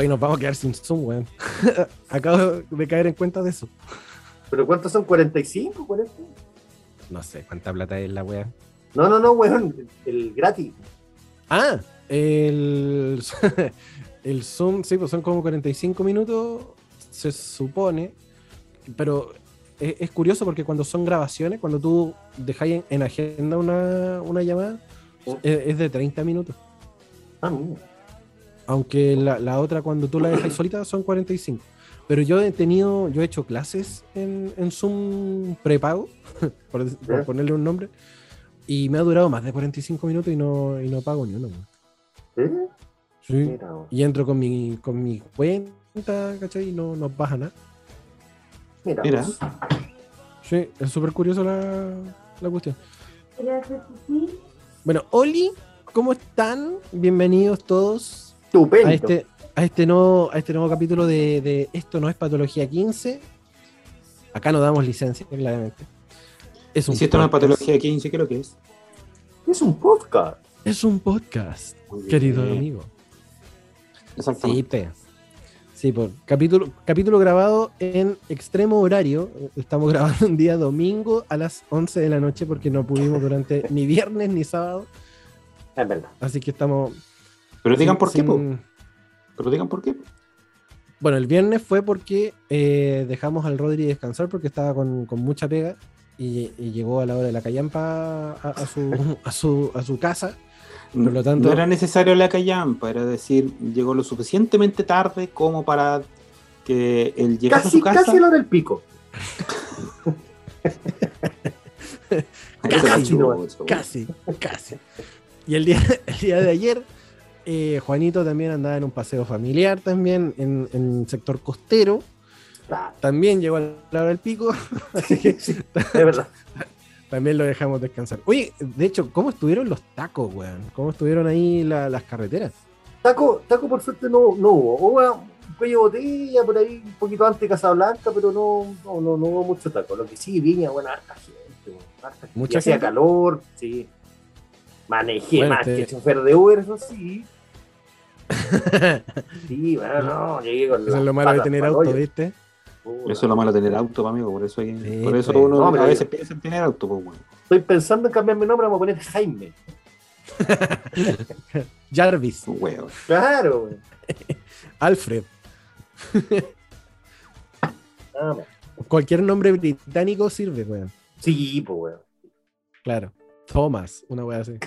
Hoy nos vamos a quedar sin Zoom, weón. Acabo de caer en cuenta de eso. ¿Pero cuántos son? ¿45? ¿40? No sé cuánta plata es la weá. No, no, no, weón. El gratis. Ah, el, el Zoom, sí, pues son como 45 minutos, se supone. Pero es, es curioso porque cuando son grabaciones, cuando tú dejáis en, en agenda una, una llamada, es, es de 30 minutos. Ah, mira. Aunque la, la otra, cuando tú la dejas solita, son 45. Pero yo he tenido, yo he hecho clases en, en Zoom prepago, por, ponerle un nombre, y me ha durado más de 45 minutos y no, y no pago ni uno. ¿Eh? Sí. Y entro con mi, con mi cuenta, ¿cachai? Y no, no baja nada. Mira. Mira. Sí, es súper curioso la, la cuestión. Bueno, Oli, ¿cómo están? Bienvenidos todos Estupendo. a este, a este, nuevo, a este nuevo capítulo de, de Esto no es Patología 15. Acá no damos licencia, claramente. Es Y si esto no es patología 15, ¿qué es lo que es? Es un podcast. Es un podcast, querido amigo. Sí, Exactamente. Sí, por capítulo, capítulo grabado en extremo horario. Estamos grabando un día domingo a las 11 de la noche porque no pudimos durante ni viernes ni sábado. Es verdad. Así que estamos. Pero digan sin- por qué, sin- Pero digan por qué. Bueno, el viernes fue porque eh, dejamos al Rodri descansar porque estaba con, con mucha pega y, y llegó a la hora de la callampa a, a su, a, su, a su casa. Por lo tanto- no era necesario la callampa, era decir, llegó lo suficientemente tarde como para que él llegase a su casa. casi lo del pico. Casi. Casi, casi. Y el día, el día de ayer, eh, Juanito también andaba en un paseo familiar también en, en sector costero. Ah, También llegó a la hora del pico, así que sí, es verdad. también lo dejamos descansar. Oye, de hecho, ¿cómo estuvieron los tacos, weón? ¿Cómo estuvieron ahí la- las carreteras? Taco, taco por suerte no, no hubo. Hubo un cuello de botella por ahí, un poquito antes de Casablanca, pero no, no, no, no hubo mucho taco. Lo que sí, viña, bueno, harta gente. harta gente. ¿Mucha hacía calor, sí. Manejé Bueno, más te- que chofer de Uber, eso sí. Sí, bueno, no, llegué con Eso es lo malo de tener auto, hoyo. ¿viste? Eso es lo malo de tener auto, amigo. Por eso, hay- Sí, por eso pues. uno No, a yo- veces piensa en tener auto, pues, bueno. Estoy pensando en cambiar mi nombre, vamos a poner Jaime. Jarvis, Huevo. Claro, güey. Alfred, cualquier nombre británico sirve, weón. Sí, pues, weón. Claro. Thomas, una wea así.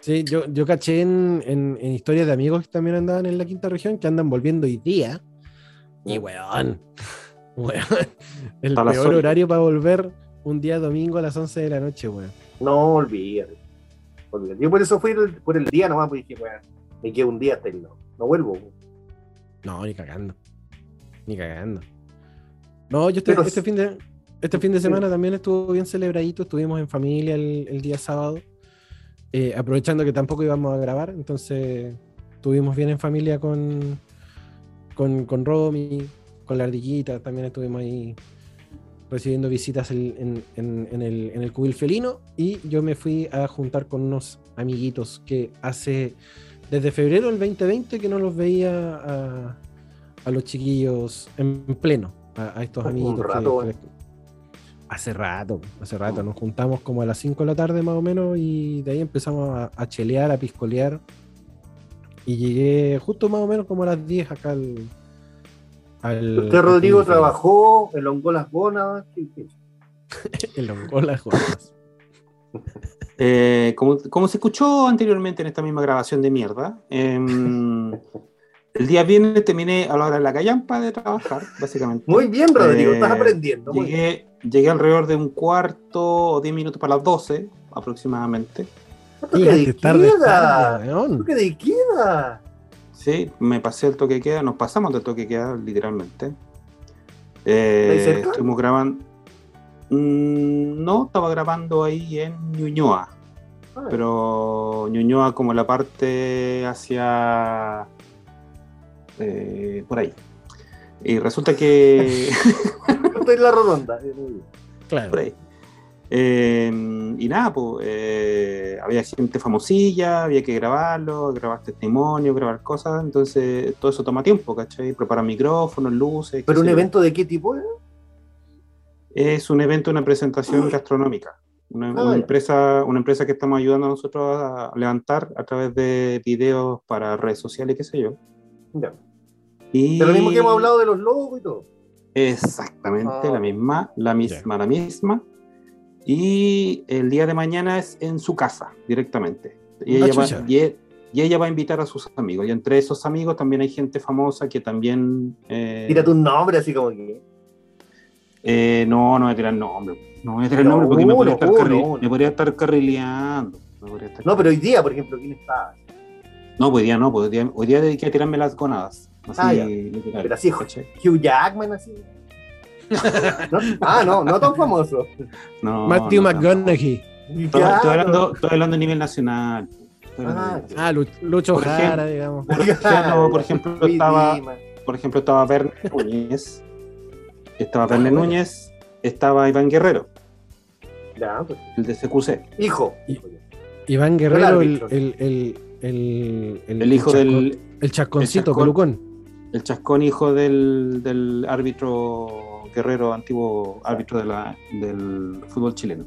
Sí, yo, yo caché en, en- en historias de amigos que también andaban en la quinta región que andan volviendo hoy día. Y weón, weón, el A peor horario para volver un día domingo a las 11 de la noche, weón. No, olvídate. Yo por eso fui el- por el día nomás, porque dije, weón, me quedo un día hasta el no. No vuelvo. weón. No, ni cagando. Ni cagando. No, yo Pero este fin de este fin de semana también estuvo bien celebradito, estuvimos en familia el, el día sábado, eh, aprovechando que tampoco íbamos a grabar, entonces estuvimos bien en familia con, con, con Romy, con la ardillita, también estuvimos ahí recibiendo visitas en, en- en el, en el cubil felino y yo me fui a juntar con unos amiguitos que hace desde febrero del 2020 que no los veía a, a los chiquillos en pleno, a, a estos amiguitos. que- rato, que- bueno. Hace rato, hace rato. Nos juntamos como a las 5 de la tarde más o menos y de ahí empezamos a, a chelear, a piscolear. Y llegué justo más o menos como a las 10 acá al... al Usted, Rodrigo, al- trabajó, elongó las gónadas. ¿qué- qué? El hongo las jornadas. Eh, como, como se escuchó anteriormente en esta misma grabación de mierda, em, el día viernes terminé a la hora de la callampa de trabajar, básicamente. Muy bien, Rodrigo, Eh, estás aprendiendo. muy bien. Llegué, llegué alrededor de un cuarto o diez minutos para las 12 aproximadamente. ¿Cuánto Llegaste que tarde, de queda? tarde, weón. ¿Cuánto que de queda? Sí, me pasé el toque de queda, nos pasamos del toque de queda literalmente. Eh, cerca? estuvimos grabando. Mm, no, estaba grabando ahí en Ñuñoa, Ah, pero Ñuñoa como la parte hacia eh, por ahí. Y resulta que Estoy en la redonda. eh. Claro. por ahí. Eh, y nada, pues eh, había gente famosilla, había que grabarlo, grabar testimonio, grabar cosas, entonces todo eso toma tiempo, ¿cachai? Preparar micrófonos, luces. ¿Pero un evento de qué tipo era? Es un evento, una presentación gastronómica. Una, Ah, una empresa, una empresa que estamos ayudando a nosotros a levantar a través de videos para redes sociales, qué sé yo. Ya. Y... De lo mismo que hemos hablado de los logos y todo. Exactamente, Ah. la misma, la misma, la misma. Y el día de mañana es en su casa, directamente. Y Ah, ella, va, y, e- y ella va a invitar a sus amigos. Y entre esos amigos también hay gente famosa que también... eh, Tírate un nombre así como que. eh, no, no voy a tirar nombre. No voy a tirar nombre porque me, podría estar uno, carri- uno. me podría estar carrileando. me podría estar- No, pero hoy día, por ejemplo, ¿quién está? No, pues hoy día no, pues hoy día, hoy día dediqué a tirarme las gonadas. Así, Ah, literal, Pero así, ¿cachai? Hugh Jackman, así. ¿No? Ah, no, no tan famoso. No, Matthew no. McConaughey. Estoy, estoy hablando, estoy hablando a nivel nacional. Ah. Ah, Lu- Lucho Por Jara, digamos. Por ejemplo, por ejemplo, Luis estaba, por ejemplo, estaba Verne Núñez, estaba Verne Núñez, estaba Iván Guerrero, Ya, pues. el de CQC, Hijo. Iván Guerrero, el, el, el, el, el- el hijo del El chasconcito, pelucón. El chascón hijo del, del árbitro Guerrero, antiguo árbitro de la, del fútbol chileno.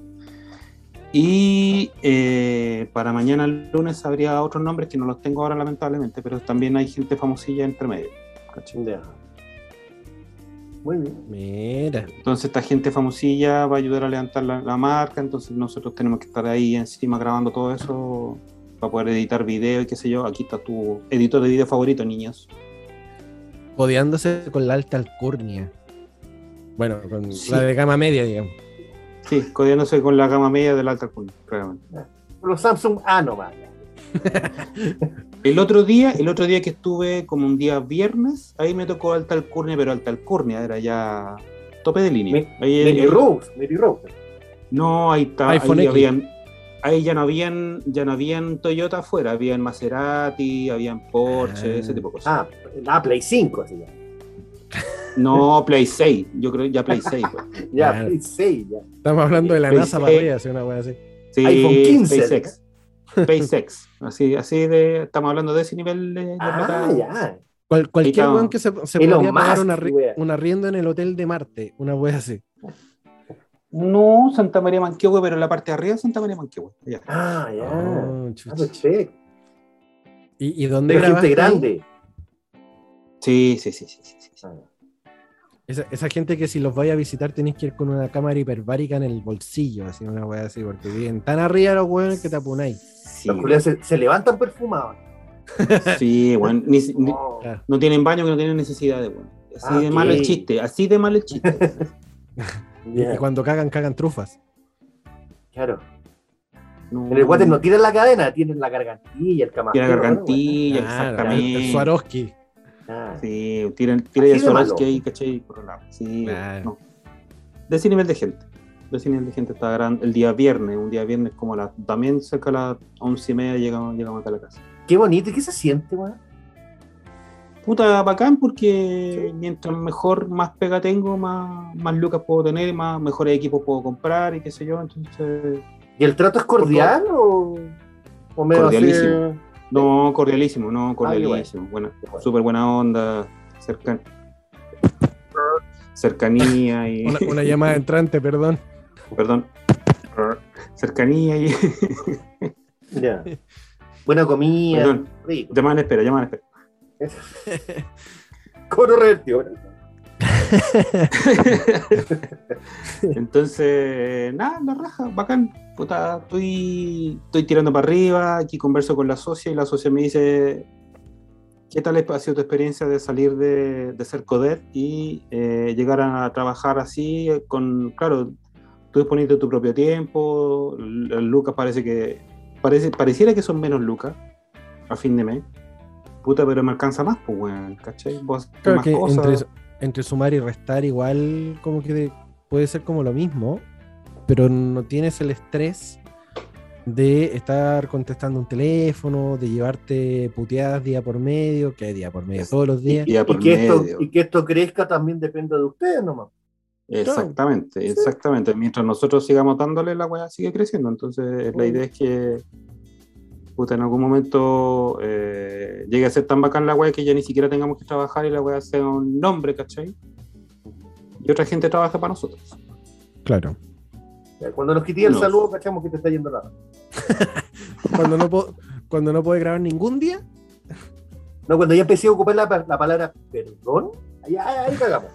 Y eh, para mañana lunes habría otros nombres que no los tengo ahora lamentablemente, pero también hay gente famosilla entre medio. Ya. Muy bien. Mira. Entonces esta gente famosilla va a ayudar a levantar la, la marca, entonces nosotros tenemos que estar ahí encima grabando todo eso para poder editar video y qué sé yo. Aquí está tu editor de video favorito, niños. Codeándose con la alta alcurnia. Bueno, con Sí. la de gama media, digamos. Sí, codeándose con la gama media del alta alcurnia, claramente. Los Samsung A nomás. El otro día, el otro día que estuve como un día viernes, ahí me tocó alta alcurnia, pero alta alcurnia era ya tope de línea. Ahí- Mary ahí- Rose. Mary Rose. No, ahí está, ahí iPhone X. habían, ahí ya no habían, ya no habían Toyota afuera, habían Maserati, habían Porsche, Ah. ese tipo de cosas. Ah, la Play 5, así ya. No, Play 6, yo creo ya Play 6. pues. Ya, Claro. Play 6, ya. Estamos hablando de la Play NASA para arriba, así una wea así. Sí, iPhone 15, SpaceX. SpaceX. Así, así de, estamos hablando de ese nivel de, de Ah, ya. Cual- cualquier weón que se, se podría pagar una arri- wea. un arriendo en el hotel de Marte, una wea así. No, Santa María Manquehue, pero en la parte de arriba Santa María Manquehue. Ah, ya. Oh, Ah, chucha. perfecto. ¿Y, y dónde De gente grande. Sí, sí, sí, sí, sí, sí. Ah, Esa, esa gente que si los vais a visitar tenéis que ir con una cámara hiperbárica en el bolsillo, así una wea así, porque viven tan arriba los weones que te apunáis. Sí, Los culiados se, se levantan perfumados. sí, bueno, ni- ni- No. Tienen baño que no tienen necesidad de bueno. Así Ah, de mal el chiste, así de mal el chiste. Y cuando cagan, cagan trufas. Claro. No, En el water no tienen la cadena, tienen la gargantilla, el camafeo. Tiene ¿no? gargantilla, Claro, exactamente. el Swarovski. Ah, Sí, tiran, tiran el Swarovski ahí, ¿cachai? Por un lado. Sí, Claro. no. De ese nivel de gente. De ese nivel de gente está grande. El día viernes, un día viernes como a las, también cerca de las once y media llegamos, llegamos acá a la casa. Qué bonito. ¿Y qué se siente, weón? Puta, bacán porque mientras mejor, más pega tengo, más, más lucas puedo tener, más mejores equipos puedo comprar y qué sé yo. Entonces, ¿Y el trato es cordial o, o medio así? Cordialísimo. no, cordialísimo, no, Ah, cordialísimo. Buena, bueno. súper buena onda, cercan... cercanía y... Una, una llamada entrante, perdón. perdón, cercanía y... Ya. Buena comida. Perdón, Rico. llaman en espera, llaman en espera. Coro revertido. Entonces, nada, la raja, bacán. Puta, estoy, estoy tirando para arriba, aquí converso con la socia y la socia me dice, ¿qué tal ha sido tu experiencia de salir de, de ser coder y eh, llegar a trabajar así con, claro, tú disponiendo tu propio tiempo, lucas parece que, parece, pareciera que son menos lucas a fin de mes. Puta, pero me alcanza más, pues, weón, ¿cachai? Vos haces Creo más que cosas. entre, entre sumar y restar igual como que de- puede ser como lo mismo, pero no tienes el estrés de estar contestando un teléfono, de llevarte puteadas día por medio, que hay día por medio todos los días. Y ya por y, que esto, y que esto crezca también depende de ustedes nomás. Exactamente, exactamente. Mientras nosotros sigamos dándole, la weá sigue creciendo. Entonces, la idea es que puta, en algún momento eh, llegue a ser tan bacán la weá que ya ni siquiera tengamos que trabajar y la weá sea un nombre, ¿cachai? Y otra gente trabaja para nosotros. Claro. Cuando nos quité el No. saludo, cachamos que te está yendo nada. Cuando no, puedo, cuando no puede grabar ningún día, No, cuando ya empecé a ocupar la, la palabra perdón, ahí, ahí, ahí cagamos.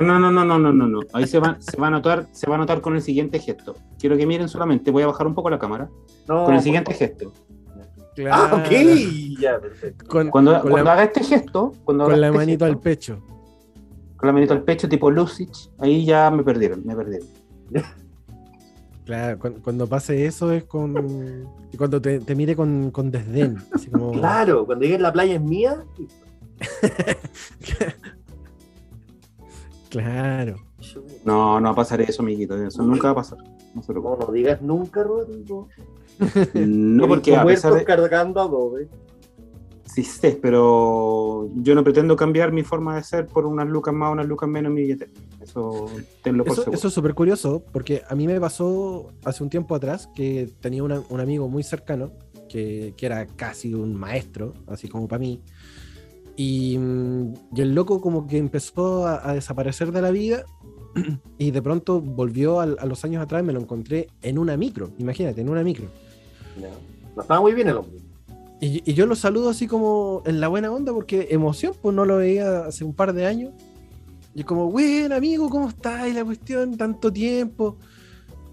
No, no, no, no, no, no, no. Ahí se va, se va a notar, se va a notar con el siguiente gesto. Quiero que miren solamente, voy a bajar un poco la cámara. No, Con el siguiente favor. Ah, ok. Claro. Ya, perfecto. Con, Cuando, con cuando la, haga este gesto, cuando con la este manito gesto, al pecho. con la manito al pecho, tipo Lucich, ahí ya me perdieron, me perdieron. Claro, cuando, cuando pase eso es con. Cuando te, te mire con, con desdén. Así como. Claro, cuando llegue la playa es mía. Claro. No, no va a pasar eso, amiguito. Eso nunca va a pasar. No no digas nunca, Rodrigo. No, porque a pesar de. cargando adobe. Sí sé, pero yo no pretendo cambiar mi forma de ser por unas lucas más o unas lucas menos en mi billetera. Eso tenlo por Eso, seguro. eso es súper curioso porque a mí me pasó hace un tiempo atrás que tenía una- un amigo muy cercano que, que era casi un maestro, así como para mí. Y, mm, y el loco como que empezó a, a desaparecer de la vida y de pronto volvió al- a, los años atrás, me lo encontré en una micro, imagínate, en una micro. Ya. No estaba muy bien el hombre. Y, y yo lo saludo así como en la buena onda porque emoción, pues no lo veía hace un par de años. Y es como, buen amigo, ¿cómo estás? Y la cuestión, tanto tiempo.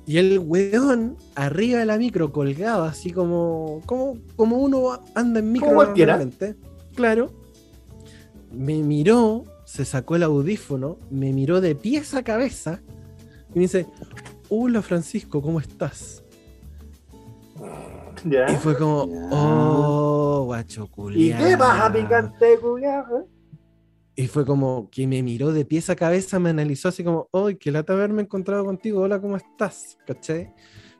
Y el weón arriba de la micro colgado, así como, como, como uno anda en micro Como cualquiera. normalmente. Claro. Me miró, se sacó el audífono, me miró de pies a cabeza y me dice, hola Francisco, ¿cómo estás? Ya. Y fue como, Ya. oh, guacho ¿Y culiao". qué pasa, picante, culiao? Y fue como que me miró de pies a cabeza, me analizó así como, ¡ay, qué lata haberme encontrado contigo! Hola, ¿cómo estás? ¿Cachai?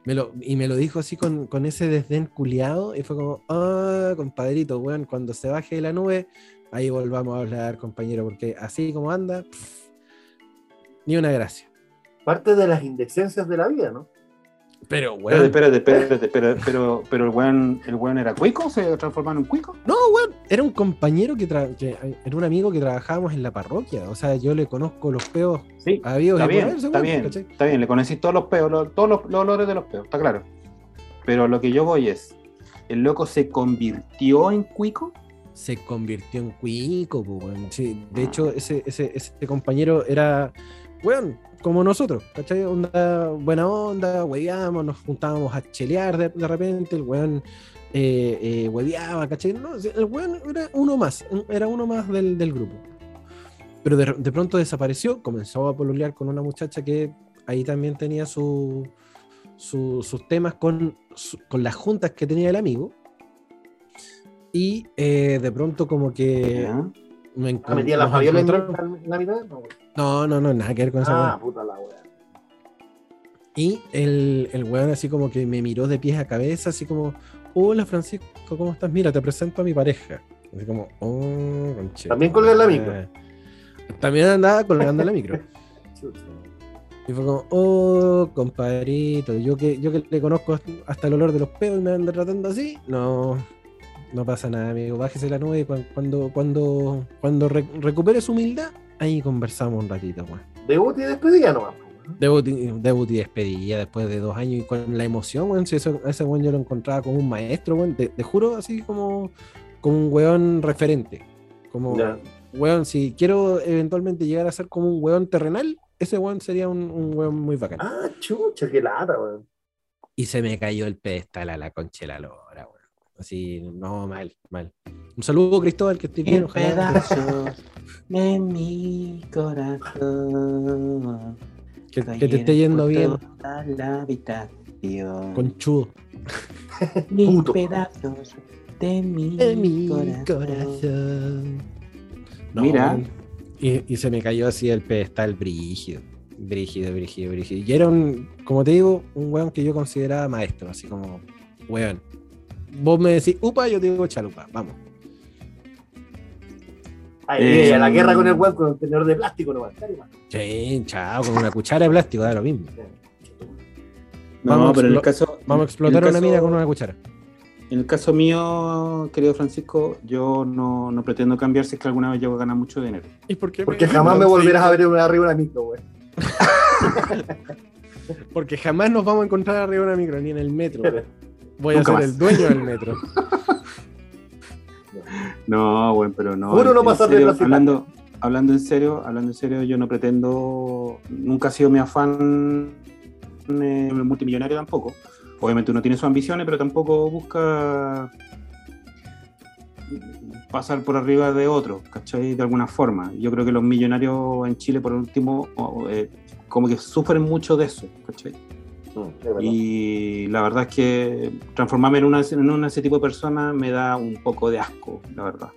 Me lo, y me lo dijo así con, con ese desdén culiado y fue como, ah, compadrito, weón, cuando se baje de la nube, ahí volvamos a hablar, compañero, porque así como anda, pff, ni una gracia. Parte de las indecencias de la vida, ¿no? Pero, weón, espérate, espérate, espérate, pero, pero el weón, el weón era cuico, se transformaron en cuico. no, weón, era un compañero que, tra- que era un amigo que trabajábamos en la parroquia, o sea, yo le conozco los peos Sí, está bien, está bien, ¿cachai? está bien, le conocí todos los peos, lo- todos los, los olores de los peos, está claro. Pero lo que yo voy es, ¿el loco se convirtió en cuico? se convirtió en cuico, weón. Sí, de hecho, ese, ese, ese compañero era, weón, como nosotros, ¿cachai? Onda, buena onda, hueveábamos, nos juntábamos a chelear de, de repente, el weón eh, eh, hueveaba, ¿cachai? No, el weón era uno más, era uno más del, del grupo. Pero de, de pronto desapareció, comenzó a pololear con una muchacha que ahí también tenía su, su- sus temas con, su- con las juntas que tenía el amigo. Y eh, de pronto como que me ¿Ah, metía la Fabiola en, encontramos- en la mitad? No. No, no, no, nada que ver con esa Ah, puta la wea. Y el, el weón así como que me miró de pies a cabeza, así como, hola Francisco, ¿cómo estás? Mira, te presento a mi pareja. Así como, oh, conche También en la madre". micro. También andaba colgando la micro. Y fue como, oh, compadrito, yo que, yo que le conozco hasta el olor de los pedos y me anda tratando así, no, no pasa nada, amigo. Bájese la nube y cuando, cuando, cuando re- recupere su humildad, ahí conversamos un ratito, weón. Debut y despedida nomás. Debut, y- debut y despedida después de dos años y con la emoción, weón. Si eso, ese weón yo lo encontraba como un maestro, weón. Te, te juro, así como, como un weón referente. Como, weón, si quiero eventualmente llegar a ser como un weón terrenal, ese weón sería un, un weón muy bacán. Ah, chucha, qué lata, weón. Y se me cayó el pedestal a la concha de la lora, weón. Así, no, mal, mal. Un saludo, Cristóbal, que estés bien. En pedazos de mi corazón. que, que te esté yendo bien, la habitación. conchudo. Puto. pedazos de mi, En mi corazón. corazón. No, Mira. Y, y se me cayó así el pedestal brígido. Brígido, brígido, brígido. Y era un, como te digo, un weón que yo consideraba maestro, así como, weón. Vos me decís, upa, yo digo chalupa, vamos. Ay, Eh, a la guerra con el weón con un tenedor de plástico no va a estar igual. Sí, chao, con una cuchara de plástico, da lo mismo. No, Vamos a pero en el caso. Vamos a explotar en el una mina con una cuchara. En el caso mío, querido Francisco, yo no, no pretendo cambiar si es que alguna vez llego a ganar mucho dinero. ¿Y por qué Porque jamás me volverás a ver arriba de una micro, weón. Porque jamás nos vamos a encontrar arriba de una micro, ni en el metro. Voy Nunca a ser más. el dueño del metro. No, bueno, pero no. Juro no pasar de hablando, hablando en serio, hablando en serio, yo no pretendo, nunca ha sido mi afán eh, multimillonario tampoco. Obviamente uno tiene sus ambiciones, pero tampoco busca pasar por arriba de otros, ¿cachai? De alguna forma. Yo creo que los millonarios en Chile, por último, eh, como que sufren mucho de eso, ¿cachai? Mm. Y la verdad es que transformarme en, una, en una- ese tipo de persona me da un poco de asco, la verdad.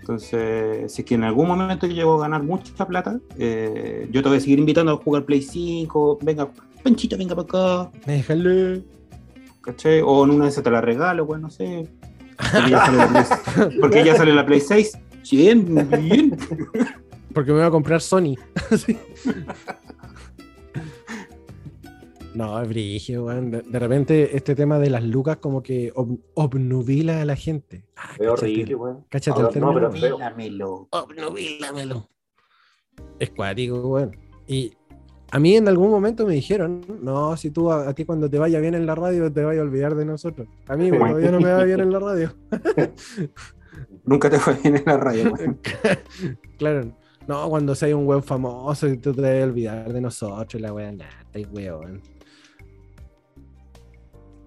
Entonces, si es que en algún momento yo llego a ganar mucha plata, eh, yo te voy a seguir invitando a jugar Play 5, venga, Panchito, venga para acá, Déjale. ¿cachai? O en una de esas te la regalo, pues no sé. Porque ya sale la Play, porque ya sale la Play 6. Bien, bien. Porque me voy a comprar Sony. Sí. No, es brígido, weón. De, de repente este tema de las lucas como que ob- obnubila a la gente. Ah, Es horrible, weón. cáchate el término. no. Mílamelo. Obnubílamelo. Es cuático, weón. Y a mí en algún momento me dijeron, no, si tú a, a ti cuando te vaya bien en la radio te vayas a olvidar de nosotros. A mí Bueno. todavía no me va bien en la radio. Nunca te fue bien en la radio, weón. claro. No, cuando seas un weón famoso y tú te debes olvidar de nosotros, la weón, nah, estáis weón.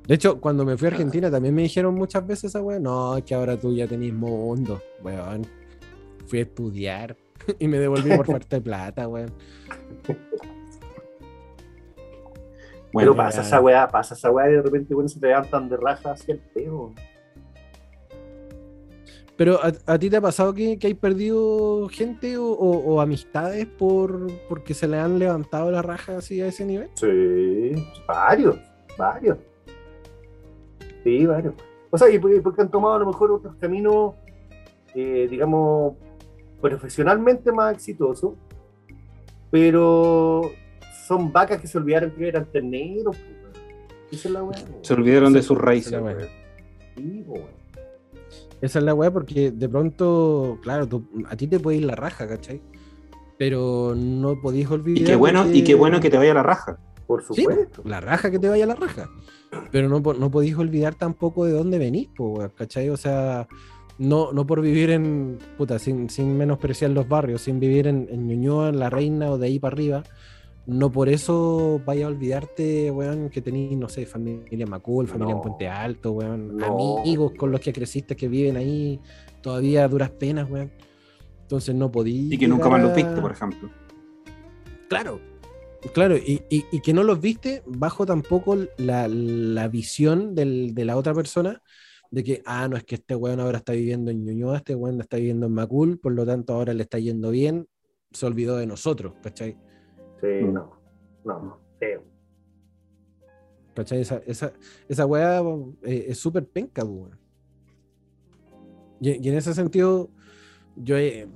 De hecho, cuando me fui a Argentina también me dijeron muchas veces esa weón, no, que ahora tú ya tenés mundo, weón. Fui a estudiar y me devolví por falta de plata, weón. Bueno, Pero pasa esa weá, pasa esa weá y de repente, weón, se te levantan de raja hacia el peo. Pero ¿a, a ti te ha pasado que, que hay perdido gente o, o- o amistades por porque se le han levantado la raja así a ese nivel? Sí, varios, varios. Sí, varios. O sea, y porque porque han tomado a lo mejor otros caminos, eh, digamos, profesionalmente más exitosos, pero son vacas que se olvidaron que eran terneros. weón. Esa es la weá. se olvidaron de sus Esa raíces, es la weá. weón. Sí. Esa es la weá porque de pronto, claro, tú- a ti te puede ir la raja, ¿cachai? Pero no podéis olvidar. Y qué bueno, y qué bueno que te vaya la raja. Por Sí, supuesto. la raja que te vaya la raja. Pero no, no podéis olvidar tampoco de dónde venís, po, ¿cachai? O sea, no, no por vivir en, puta, sin, sin menospreciar los barrios, sin vivir en, en Ñuñoa, en La Reina o de ahí para arriba, no por eso vaya a olvidarte, weón, que tenés, no sé, familia Macul, familia en. Puente Alto, weón, No. amigos con los que creciste que viven ahí todavía a duras penas, weón. Entonces no podí. Y que nunca más los viste, por ejemplo. Claro, claro, y, y- y que no los viste bajo tampoco la, la visión del- de la otra persona de que, ah, no, es que este weón ahora está viviendo en Ñuñoa, este weón está viviendo en Macul, por lo tanto ahora le está yendo bien, se olvidó de nosotros, ¿cachai? Sí, Mm. no. No, no. Feo. ¿Cachai? Esa, esa, esa weá eh, es súper penca, pues, weón. Y, y en ese sentido, yo he,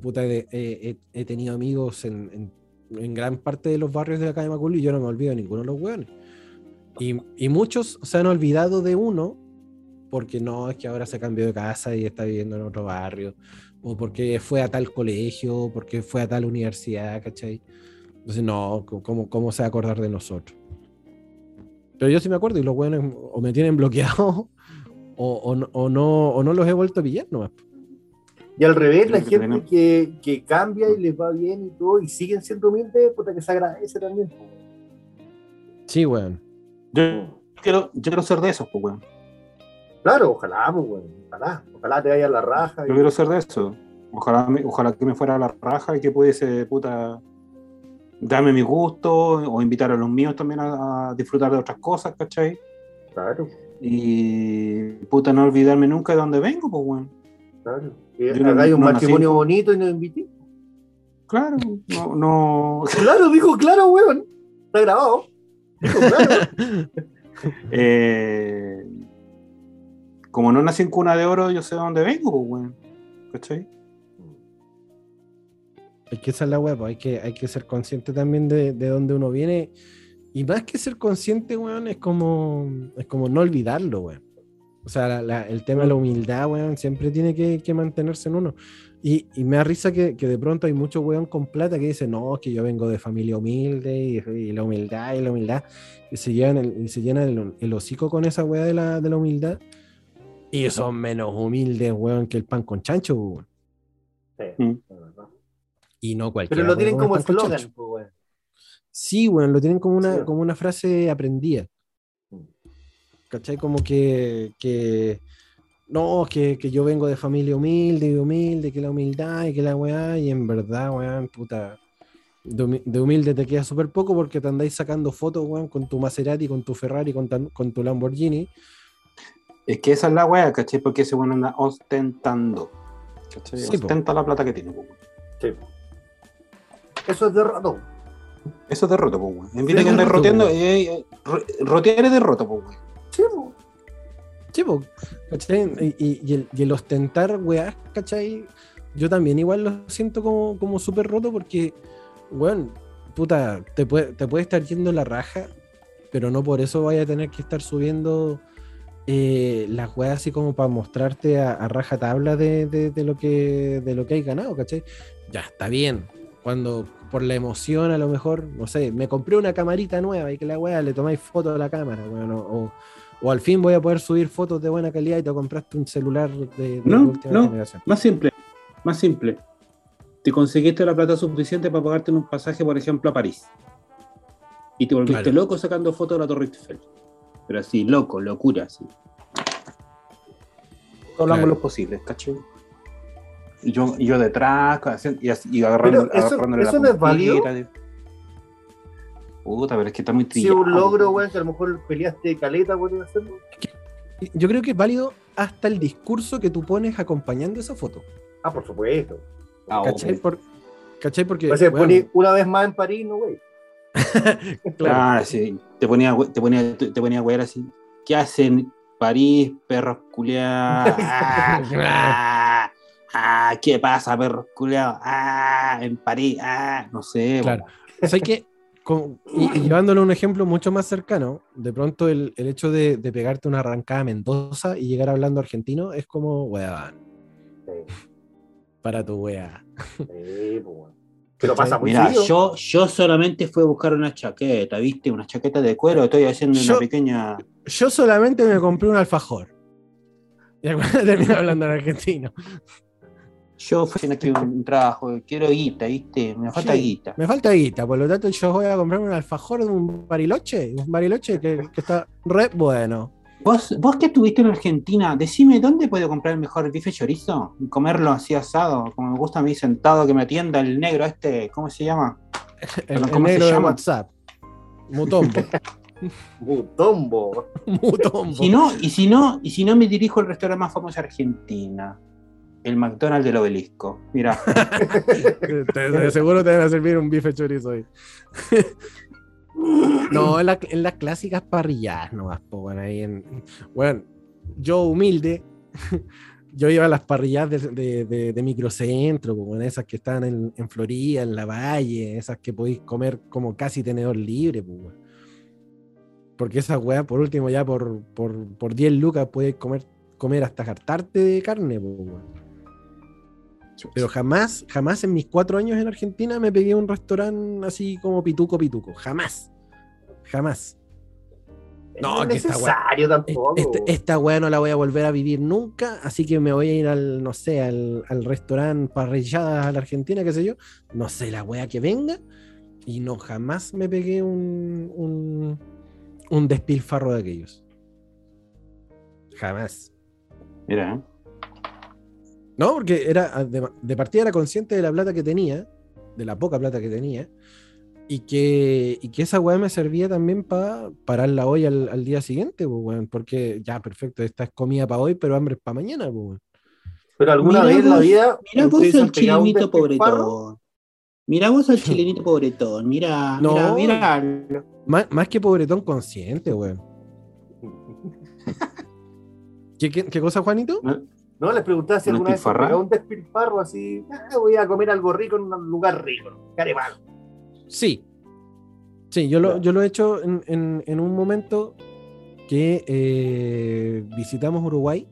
puta, he, he- he tenido amigos en, en- en gran parte de los barrios de acá de Macul y yo no me olvido de ninguno de los weones. Y, y muchos se han olvidado de uno porque no, es que ahora se cambió de casa y está viviendo en otro barrio, o porque fue a tal colegio, porque fue a tal universidad, ¿cachai? Entonces, no, ¿cómo, cómo se va a acordar de nosotros? Pero yo sí me acuerdo y los buenos o me tienen bloqueado o, o no, o, no, o no los he vuelto a pillar nomás. Y al revés, la que gente que, que cambia y les va bien y todo, y siguen siendo humildes, puta que se agradece también. po. Sí, weón. Yo quiero, yo quiero ser de esos, pues, weón. Claro, ojalá, pues, weón, ojalá, ojalá te vaya a la raja. y- Yo quiero ser de eso. Ojalá, me- ojalá que me fuera a la raja y que pudiese, puta, darme mi gusto o invitar a los míos también a, a disfrutar de otras cosas, ¿cachai? Claro, Y, puta, no olvidarme nunca de dónde vengo, pues, weón. claro. Que Yo no- hagáis un no nací- matrimonio bonito y nos invité. Claro, no, no, Claro, dijo claro, weón. Está grabado. Dijo claro. eh, como no nací en cuna de oro, yo sé de dónde vengo, pues, weón. ¿Cachai? Es que esa es la weá, pues hay que, hay que ser consciente también de, de dónde uno viene. Y más que ser consciente, weón, es como, es como no olvidarlo, weón. O sea, la- la- el tema de la humildad, weón, siempre tiene que, que mantenerse en uno. Y, y me da risa que, que de pronto hay muchos weón con plata que dicen, no, es que yo vengo de familia humilde y, y la humildad y la humildad. Y se llenan el, y se llenan el, el hocico con esa weá de la, de la humildad. Y son menos humildes, weón, que el pan con chancho, weón. Sí, Mm. es verdad. Y no cualquiera. Pero lo tienen como eslogan, weón. Sí, weón, lo tienen como una, Sí. como una frase aprendida. ¿Cachai? Como que, que no, que, que yo vengo de familia humilde y humilde, que la humildad y que la weá, y en verdad, weón, puta, de, humi- de humilde te queda súper poco porque te andáis sacando fotos, weón, con tu Maserati, con tu Ferrari, con, tan- con tu Lamborghini. Es que esa es la weá, ¿cachai? Porque ese weón anda ostentando. ¿Cachai? Sí, po. Ostenta la plata que tiene, weón. Sí. Eso es derroto. Eso es derroto, po, weón. En vez de que andes derroto, roteando, eh, eh, ro- rotear es derroto, po, weón. Sí, po. ¿cachai? Y, el, y el ostentar, weá, ¿cachai? Yo también igual lo siento como, como súper roto porque, weón, puta, te puede, te puede estar yendo la raja, pero no por eso vaya a tener que estar subiendo eh, las weas así como para mostrarte a, a raja tabla de, de- de lo que, de lo que hay ganado, ¿cachai? Ya, está bien. Cuando por la emoción a lo mejor, no sé, me compré una camarita nueva y que la wea le tomáis fotos a la cámara, weón, o- o, al fin voy a poder subir fotos de buena calidad y te compraste un celular de, de No, última no. generación. Más simple, más simple. Te conseguiste la plata suficiente para pagarte un pasaje, por ejemplo, a París. Y te volviste Claro. loco sacando fotos de la Torre Eiffel. Pero así, loco, locura, así. Todos los Claro. ángulos posibles, ¿cachai? Y yo, yo detrás, y, así- y agarrando, Pero eso- agarrándole eso la no es válido. de- Puta, pero es que está muy Si es trillado. un logro, weón, que a lo mejor peleaste caleta por hacerlo. Yo creo que es válido hasta el discurso que tú pones acompañando esa foto. Ah, por supuesto. Ah, ¿Cachai? ok. Por- ¿Cachai? Porque. O sea, weón, poní una vez más en París, no, güey. claro. Ah, sí. Te ponía, te ponía, te ponía a wear así. ¿Qué hacen París, perros culeados? Ah, ah, ¿Qué pasa, perros culeados? Ah, en París, ah, no sé. Claro. O sea que, con- y, y llevándolo a un ejemplo mucho más cercano, de pronto el, el hecho de, de pegarte una arrancada a Mendoza y llegar hablando argentino es como, weón, Sí, para tu wea. sí, pues. Pero pasa muy Mira, yo, yo solamente fui a buscar una chaqueta, ¿viste? Una chaqueta de cuero. Estoy haciendo Yo- una pequeña. Yo solamente me compré un alfajor. Y terminé hablando en argentino. Yo fui haciendo aquí un trabajo. Quiero guita, ¿viste? Me falta Sí. guita. Me falta guita, por lo tanto yo voy a comprarme un alfajor de un bariloche, un bariloche que, que está re bueno. ¿Vos, vos que estuviste en Argentina, decime dónde puedo comprar el mejor bife chorizo y comerlo así asado, como me gusta a mí sentado, que me atienda el negro este, ¿cómo se llama? El, el ¿Cómo se negro de llama? WhatsApp. Mutombo. Butombo. Mutombo. Si no, y si no, y si no me dirijo al restaurante más famoso de Argentina, el McDonald's del obelisco. Mira, seguro te van a servir un bife chorizo ahí. no, en, la- en las clásicas parrillas nomás, po, bueno, ahí en, bueno, yo humilde, yo iba a las parrillas de, de, de- de microcentro, como en esas que están en, en Florida, en la Valle, esas que podéis comer como casi tenedor libre, weón. porque esa weá, por último, ya por, por, por 10 lucas podéis comer, comer hasta hartarte de carne, weón. Pero jamás, jamás en mis cuatro años en Argentina me pegué a un restaurante así como pituco pituco. Jamás. Jamás. No, No, es que esta necesario tampoco. Este- esta weá no la voy a volver a vivir nunca, así que me voy a ir al, no sé, al, al restaurante parrilladas a la Argentina, qué sé yo. No sé, la weá que venga. Y no, jamás me pegué un, un, un despilfarro de aquellos. Jamás. mira, ¿eh? No, porque era de, de partida era consciente de la plata que tenía, de la poca plata que tenía, y que, y que esa weá me servía también para parar la olla al, al día siguiente, pues, weón, porque ya, perfecto, esta es comida para hoy, pero hambre es para mañana, pues, weón. Pero alguna Mira vez en la vos- vida. Mira vos al chilenito pobretón. Mira vos al chilenito pobretón. Mira, No. mira, mira. Más, más que pobretón consciente, weón. ¿Qué, qué, qué cosa, Juanito? No, No, les preguntaba si ¿Una alguna vez pegaba un despilfarro así, "Ah, voy a comer algo rico en un lugar rico, ¿no? Caremán. Sí. Sí, yo lo, yo lo he hecho en, en- en un momento que eh, visitamos Uruguay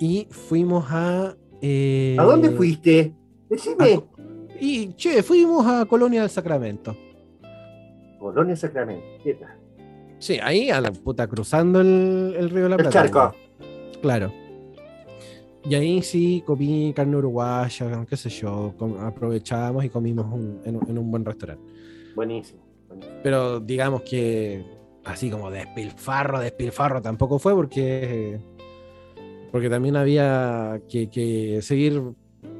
y fuimos a. eh, ¿A dónde fuiste? Decime. Y, che, fuimos a Colonia del Sacramento. Colonia Sacramento. ¿Qué tal? Sí, ahí a la puta, cruzando el, el río de la El Plata. charco. Claro. Y ahí sí comí carne uruguaya, qué sé yo, aprovechamos y comimos un- en, un- en un buen restaurante. Buenísimo. buenísimo. Pero digamos que así como despilfarro, despilfarro tampoco fue porque porque también había que, que seguir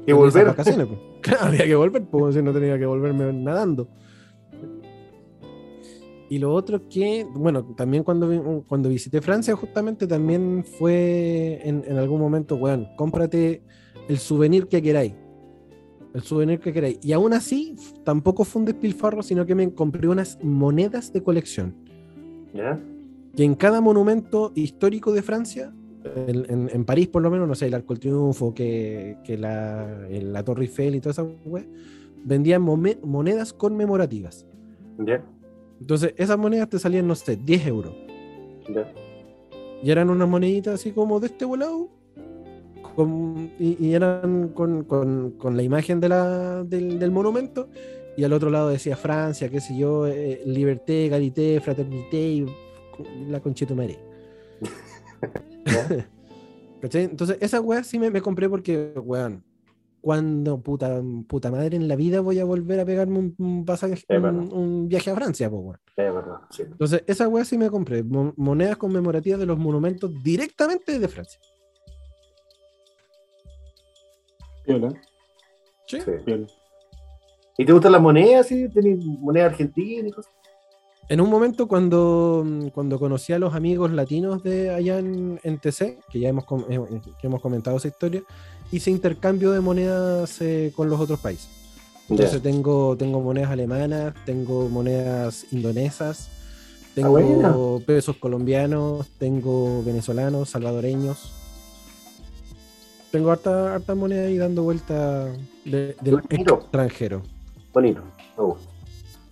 Que volver. vacaciones. pues. Claro, había que volver, pues si no tenía que volverme nadando. Y lo otro que, bueno, también cuando, vi- cuando visité Francia, justamente también fue en, en algún momento, weón, cómprate el souvenir que queráis. El souvenir que queráis. Y aún así, tampoco fue un despilfarro, sino que me compré unas monedas de colección. ¿Ya? Que en cada monumento histórico de Francia, en, en- en París por lo menos, no sé, el Arco del Triunfo, que, que la, la Torre Eiffel y toda esa wea, vendían monedas conmemorativas. ¿Ya? Entonces, esas monedas te salían, no sé, 10 euros. ¿Ya? Y eran unas moneditas así como de este volado. con- y, y eran con, con- con la imagen de la, del, del monumento. Y al otro lado decía Francia, qué sé yo, eh, liberté, egalité, fraternité y la conchetumare. ¿Ya? ¿Cachai? Entonces, esa weá sí me, me compré porque, weón, cuando puta, puta madre en la vida voy a volver a pegarme un, un pasaje, un, viaje a Francia, weón. Es verdad. Sí. Entonces, esa weá sí me compré. mo- monedas conmemorativas de los monumentos directamente de Francia. Piola, ¿Sí? sí. piola. ¿Y te gustan las monedas? ¿Sí? ¿Tenés moneda argentina y cosas? En un momento cuando, cuando conocí a los amigos latinos de allá en, en TC, que ya hemos, com- eh, que hemos comentado esa historia, hice intercambio de monedas eh, con los otros países. Entonces tengo, tengo monedas alemanas, tengo monedas indonesas, tengo buena. pesos colombianos, tengo venezolanos, salvadoreños. Tengo harta, harta moneda ahí dando vuelta de- del Bonito. extranjero. Bonito.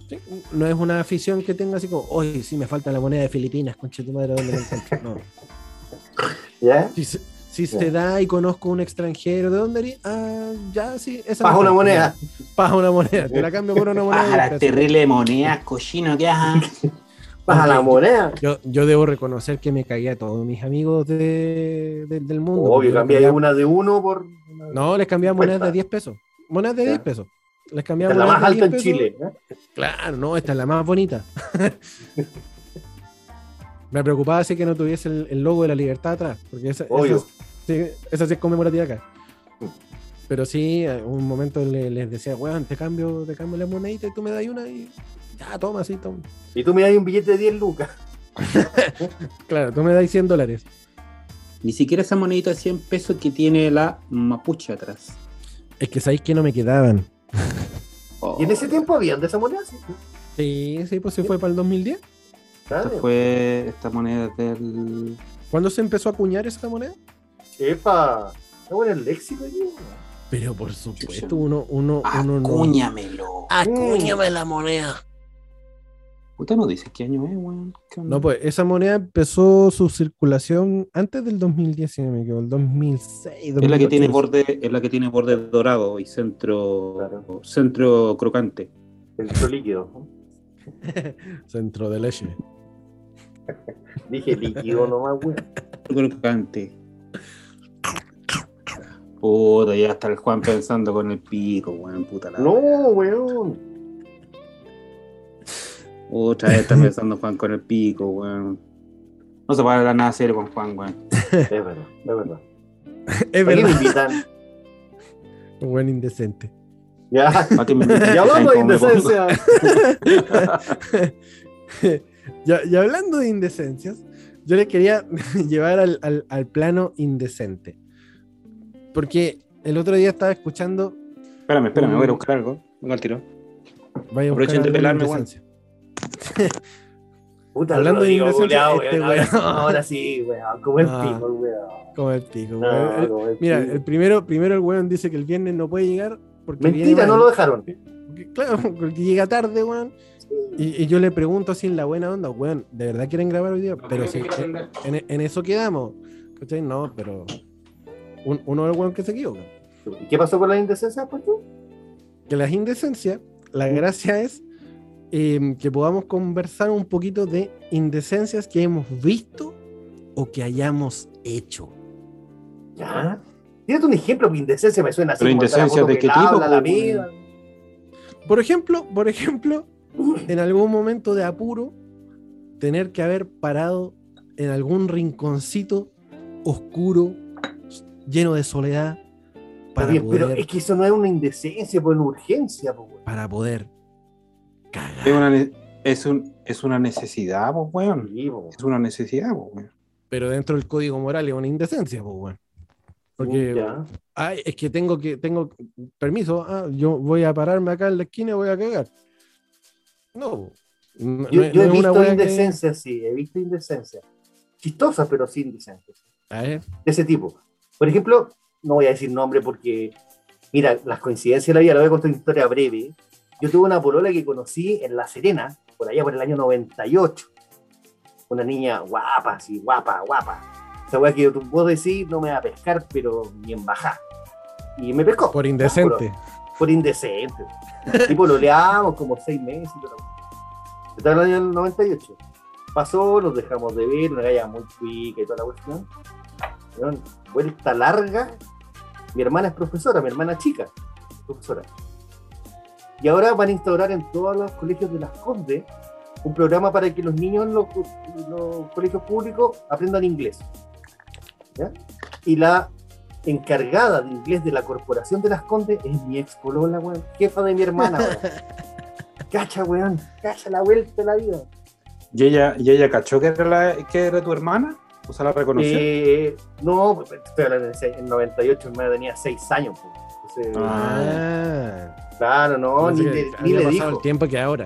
Sí, No es una afición que tenga así como, oye, sí me falta la moneda de Filipinas, conche tu madre, ¿dónde la encuentro? No. ¿Ya? Se- si Ya. se da y conozco un extranjero, ¿de dónde eres? Ah, ya, sí, esa Paga me una moneda. ya. Paga una moneda, te la cambio por una moneda. Baja y las terribles monedas, cochino que hagan. Baja la moneda. Yo, yo debo reconocer que me cagué a todos mis amigos de, de- del mundo. Obvio, cambiaba- una de uno por. No, les cambiaba monedas de Cuesta. 10 pesos. Monedas de Ya. 10 pesos. Les Esta cambiaba es la más alta 10 en pesos. Chile. ¿eh? Claro, no, esta es la más bonita. Me preocupaba así que no tuviese el, el logo de la libertad atrás, porque esa, Obvio. es- sí, esa sí es conmemorativa acá. Mm. Pero sí, a un momento le- les decía, weón, te cambio, te cambio la monedita y tú me das una y ya, toma, sí, toma. Y tú me das un billete de 10 lucas. Claro, tú me das 100 dólares. Ni siquiera esa monedita de 100 pesos que tiene la mapuche atrás. Es que sabéis que no me quedaban. Oh, Y en ese tiempo habían de esa moneda, sí. Sí, sí, pues se fue para el 2010. Esta fue esta moneda del. ¿Cuándo se empezó a acuñar esa moneda? Epa. Está bueno el léxico. Pero por supuesto, uno, uno, uno no. Acúñamelo. Acúñame la moneda. Puta, no dices qué año es, weón. ¿Qué? No, pues esa moneda empezó su circulación antes del 2010, si no me equivoco, el 2006. Es la que 2008, tiene borde, es la que tiene borde dorado y centro, Claro. centro crocante. El líquido. ¿no? Centro de leche. Dije líquido nomás, weón. Crocante. Puta, ya está el Juan pensando con el pico, weón, puta la. No, weón. Otra vez está pensando Juan con el pico, weón. No se puede hablar nada serio con Juan, weón. Es verdad, es verdad. Es ¿Para qué me verdad. invitan? Un buen indecente. Ya. Ya hablando de indecencia. Ya, y hablando de indecencias, yo les quería llevar al, al- al plano indecente. Porque el otro día estaba escuchando. Espérame, espérame, voy a ir a buscar algo. Venga al tiro. Vaya Aprovechen de pelarme, weón. indecencia. Puta, Hablando de indecencia, este weón, ahora, weón. sí, ahora sí, weón, como el Ah. pico, weón. Como el pico, No, weón. El- como el Mira, pico. el primero, primero el weón dice que el viernes no puede llegar porque viene Mentira, no lo dejaron. Porque, Claro, porque llega tarde, weón. Y, y yo le pregunto así en la buena onda, weón, ¿de verdad quieren grabar hoy día? pero sí, en, en- en eso quedamos. ¿Cachai? No, pero un- uno es el weón que se equivoca. ¿Y qué pasó con la indecencia, pues tú? Que las indecencias, la gracia es eh, que podamos conversar un poquito de indecencias que hemos visto o que hayamos hecho. Ya. Tírate un ejemplo, porque indecencia me suena así. Pero indecencia de qué tipo, pues. Por ejemplo, por ejemplo, en algún momento de apuro, tener que haber parado en algún rinconcito oscuro, lleno de soledad, para bien, pero poder, es que eso no es una indecencia, pues es una urgencia, pues, para poder Es cagar. una, ne- es un, es una necesidad, pues, weón. Sí, pues. Es una necesidad, pues, weón. Pero dentro del código moral es una indecencia, pues, weón. Porque Ya. ay, es que tengo que, tengo permiso, ah, yo voy a pararme acá en la esquina y voy a cagar. No, no, Yo, no he visto wea que- indecencia, sí, he visto indecencia. Chistosas, pero sí indecencias. A ver, De ese tipo. Por ejemplo, no voy a decir nombre porque, mira, las coincidencias de la vida, le voy a contar una historia breve. Yo tuve una polola que conocí en La Serena, por allá por el año 98. Una niña guapa, así, guapa, guapa. Esa weá que yo puedo decir, no me va a pescar, pero ni en bajar. Y me pescó. por indecente. Por, por indecente. Y pololeamos como seis meses. Estaba en el año 98. Pasó, nos dejamos de ver, una galla muy cuica y toda la cuestión. Weón, Vuelta larga. Mi hermana es profesora, mi hermana chica, profesora. Y ahora van a instaurar en todos los colegios de las Condes un programa para que los niños en los, los colegios públicos aprendan inglés. ¿Ya? Y la encargada de inglés de la Corporación de las Condes es mi ex polola, weón, jefa de mi hermana, weón. Cacha, weón, cacha la vuelta de la vida. ¿Y ella, y ella cachó que era, la- que era tu hermana? ¿O sea, la reconoció? Eh, no, estoy hablando en 98, mi hermana tenía 6 años. pues. Entonces, Ah, claro, no, ni, le- ni le dijo. el tiempo que ahora.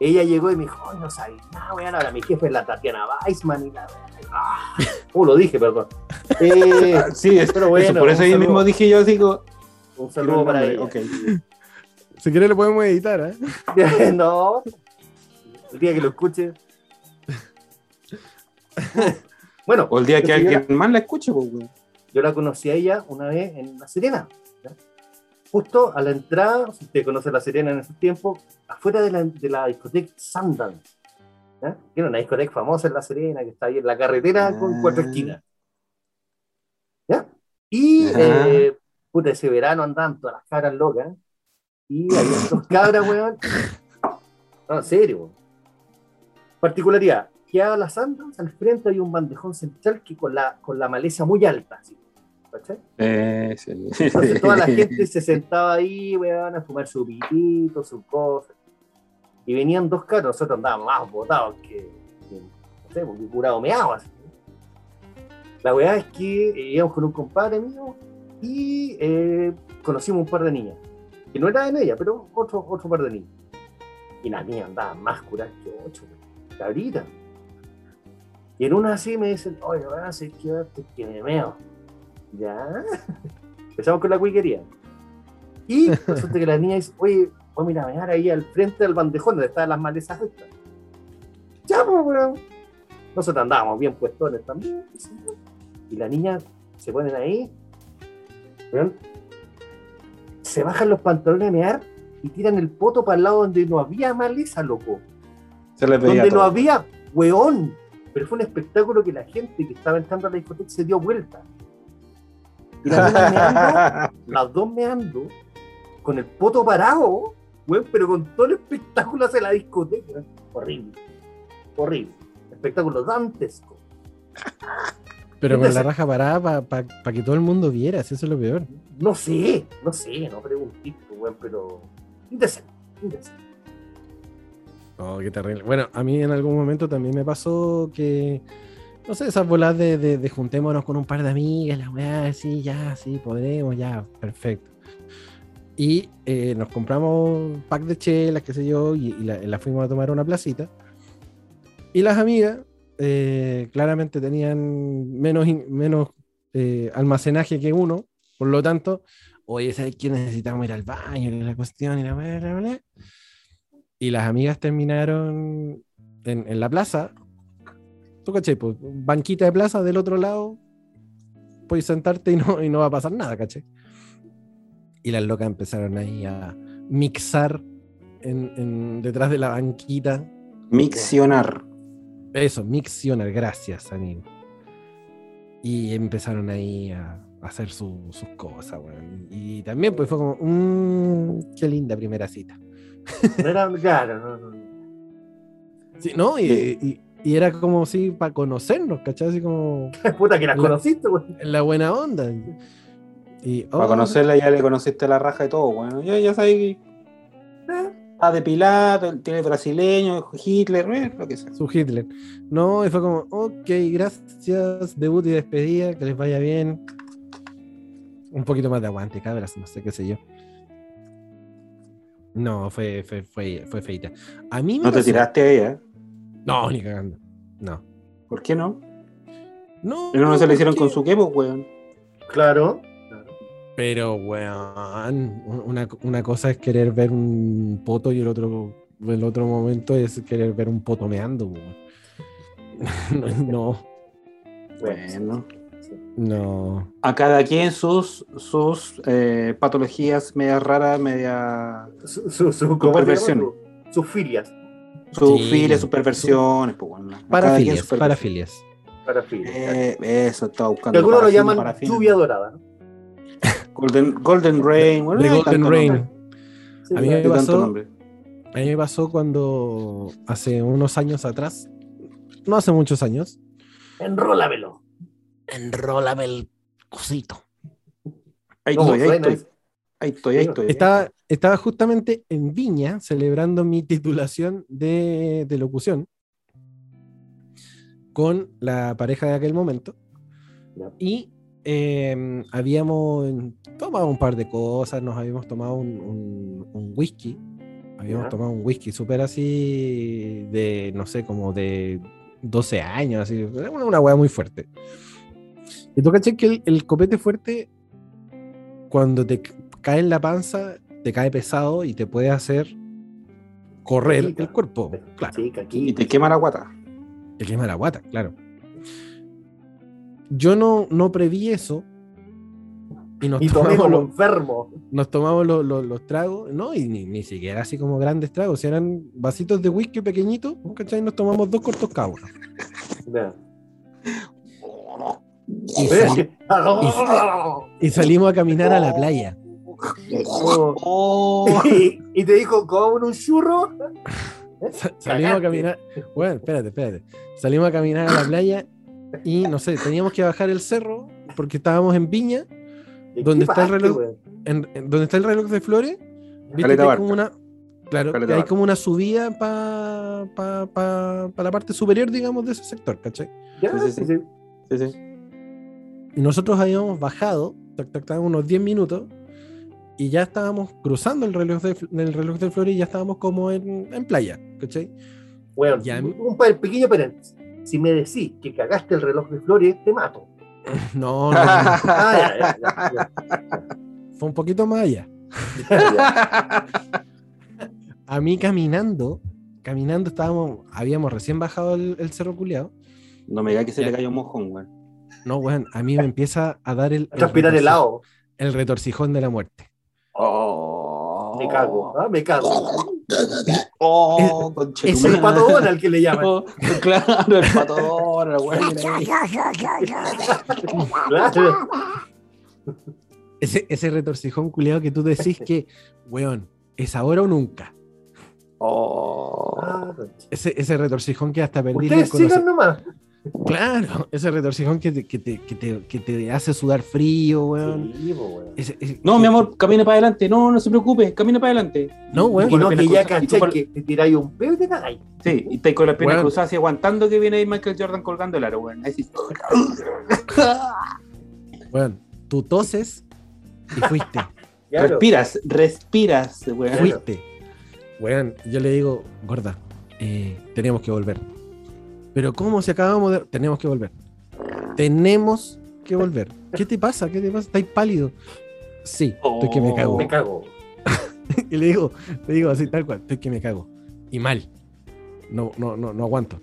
Ella llegó y me dijo, "Ay, no sabía nada, weón, ahora mi jefe es la Tatiana Weissman y la... Ah, uh, lo dije, perdón. Eh, Sí, es, pero bueno, eso, por eso ahí saludo. mismo dije yo, digo, un saludo para ella. Si quieres, lo podemos editar, ¿eh? no, el día que lo escuche. Bueno, O el día que alguien más la escuche, pues, yo la conocí a ella una vez en La Serena. Justo a la entrada, si usted conoce La Serena en ese tiempo, afuera de la, de la discoteca Sundance. Que era una discoteca famosa en La Serena, que está ahí en la carretera con Ah. cuatro esquinas. ¿Ya? Y, eh, puta, ese verano andaban todas las cabras locas. Y había dos cabras, weón. No, en serio, weón. Particularidad, que a las andas, al frente hay un bandejón central que con la, con la maleza muy alta, así, ¿cachai? Eh, sí. Entonces toda la gente se sentaba ahí, weón, a fumar su pitito, su cosa. Y venían dos caras, nosotros andábamos más botados que, que, no sé, porque curado meado así. La weá es que eh, íbamos con un compadre mío y eh, conocimos un par de niñas. Que no era en ella, pero otro, otro par de niñas. Y las niñas andaban más curadas que ocho, weón, cabritas. Y en una así me dicen, oye, weón, si es que que me meo. Ya. Empezamos con la cuiquería. Y resulta que la niña dice, oye, voy a ir a ahí al frente del bandejón donde estaban las malezas estas. Ya, pues, weón. Nosotros andábamos bien puestones también. Y la niña se ponen ahí, weón, se bajan los pantalones a mear y tiran el poto para el lado donde no había maleza, loco. Se les veía Donde no había, weón. Pero fue un espectáculo que la gente que estaba entrando a la discoteca se dio vuelta. Y las dos meando, las dos meando, con el poto parado, weón, pero con todo el espectáculo hacia la discoteca. Horrible. Horrible. Espectáculo dantesco. Pero con la raja parada para que todo el mundo viera, si eso es lo peor. No sé, no sé, no pregunté, weón, pero. Indecente, indecente. Oh, qué terrible. Bueno, a mí en algún momento también me pasó que, sé, esas bolas de, de- de juntémonos con un par de amigas, la weá, sí, ya, sí, podremos, ya, perfecto. Y eh, nos compramos un pack de chelas, qué sé yo, y, y la, la fuimos a tomar a una placita. Y las amigas eh, claramente tenían menos, menos eh, almacenaje que uno, por lo tanto, oye, ¿sabes qué? Necesitamos ir al baño, y la cuestión, y la bla, bla, bla. Y las amigas terminaron en, en la plaza. ¿Tú caché? Pues, banquita de plaza del otro lado, puedes sentarte y no, y no va a pasar nada, caché. Y las locas empezaron ahí a mixar en- en- detrás de la banquita. Miccionar. Eso, miccionar, gracias, amigo. Y empezaron ahí a hacer su- sus cosas, weón. Y también pues fue como, mmm, qué linda primera cita. No era claro, no, no. Sí, ¿no? Y- y era como si para conocernos, ¿cachai? Así como Puta que las La- conociste, güey. en la buena onda. Y, Para oh, conocerla ya le conociste la raja y todo, bueno. Ya, ya sabes que está depilado, tiene brasileño, Hitler, eh, lo que sea. su Hitler. No, y fue como, ok, gracias, debut y despedida, que les vaya bien. Un poquito más de aguante, cabras, no sé qué sé yo. No, fue, fue, fue, fue feita. A mí me No te tiraste a ella. No, ni cagando. No. ¿Por qué no? No. ¿No, no se le hicieron con su quepo, weón? Claro. claro. Pero, weón, una, una cosa es querer ver un poto y el otro, el otro momento es querer ver un poto meando, weón. No, Bueno. no. A cada quien sus, sus eh, patologías medias raras, media Su, su, su, ¿cómo se llama? perversiones. Su- Sus filias. Sus Sí. filias, sus perversiones, pues bueno. Parafilias, parafilias. Para filias. Eh, eso estaba buscando. algunos lo llaman lluvia dorada. ¿no? Golden, Golden Rain. bueno, The hay Golden Rain. Sí, A mí me pasó- nombre. A mí me pasó cuando hace unos años atrás, no hace muchos años, Enrólamelo. enrólame el cosito. Ahí ¿Cómo estoy, ahí estoy. Ahí estoy, ahí estoy. Estaba, estaba justamente en Viña celebrando mi titulación de, de locución con la pareja de aquel momento y eh, habíamos tomado un par de cosas, nos habíamos tomado un, un- un whisky, habíamos tomado un whisky súper así de, no sé, como de 12 años, así, una, una hueá muy fuerte. Y tú caché que el, el copete fuerte, cuando te cae en la panza, te cae pesado y te puede hacer correr el cuerpo. Claro, Y te quema la guata. te quema la guata, claro. Yo no, no preví eso. Y nos Y tomamos, los, enfermo. nos tomamos los, los- los tragos, no, y ni, ni siquiera así como grandes tragos, eran vasitos de whisky pequeñitos, ¿cachai? Nos tomamos dos cortos cada uno. Ya. Y, sali- y salimos a caminar a la playa. Oh. y, y te dijo, ¿cómo un churro? Sa- Salimos a caminar. Bueno, espérate, espérate. Salimos a caminar a la playa y no sé, teníamos que bajar el cerro porque estábamos en Viña, ¿Y ¿Dónde qué está el reloj? weón? en, en donde está el reloj de flores. ¿Viste que hay como una. Claro, hay Barca. como una subida para pa, pa- pa la parte superior, digamos, de ese sector, ¿cachai? Ya, Sí, sí, sí, sí. sí. Sí, sí. Y nosotros habíamos bajado, tac, tac, tac, unos 10 minutos, y ya estábamos cruzando el reloj de, el reloj de flores y ya estábamos como en, en playa, ¿cachai? Weón, Ya. un pa- pequeño paréntesis. Si me decís que cagaste el reloj de flores, te mato. No, no, no, Ah, ya, ya, ya, fue un poquito más allá. A mí caminando, caminando estábamos, habíamos recién bajado el, el cerro culiado. No me digas que se le cayó un mojón, güey. No, weón, a mí me empieza a dar el, el helado. el retorcijón de la muerte. Oh. Me cago. ¿ah? Me cago. Oh, ese tu El pato Donald que le llaman. Oh, Claro, el pato Donald, güey. Claro. Ese, ese retorcijón culiado que tú decís que, weón, es ahora o nunca. Oh. Ese, ese retorcijón que hasta perdí Ustedes sigan nomás. Claro, ese retorcijón que te, que te, que te, que te hace sudar frío, weón. Sí, po, weón. Ese- ese- No, mi amor, camina para adelante. No, no se preocupe, camina para adelante. No, weón. Y no que ya cachai con- que te tiráis un pedo y te cagáis. Sí, y estáis con las piernas Weón. cruzadas y aguantando que viene ahí Michael Jordan colgando el aro, güey. Ahí sí. Weón, tú toses y fuiste. Claro. Respiras, respiras. Claro. Fuiste. Weón, yo le digo, gorda, eh, tenemos que volver. Pero ¿cómo si acabamos de...? Tenemos que volver. Tenemos que volver. ¿Qué te pasa? ¿Qué te pasa? ¿Estáis pálido? Sí, estoy que me cago. Me cago. y le digo, le digo así tal cual, estoy que me cago. Y mal. No, no, no, no aguanto.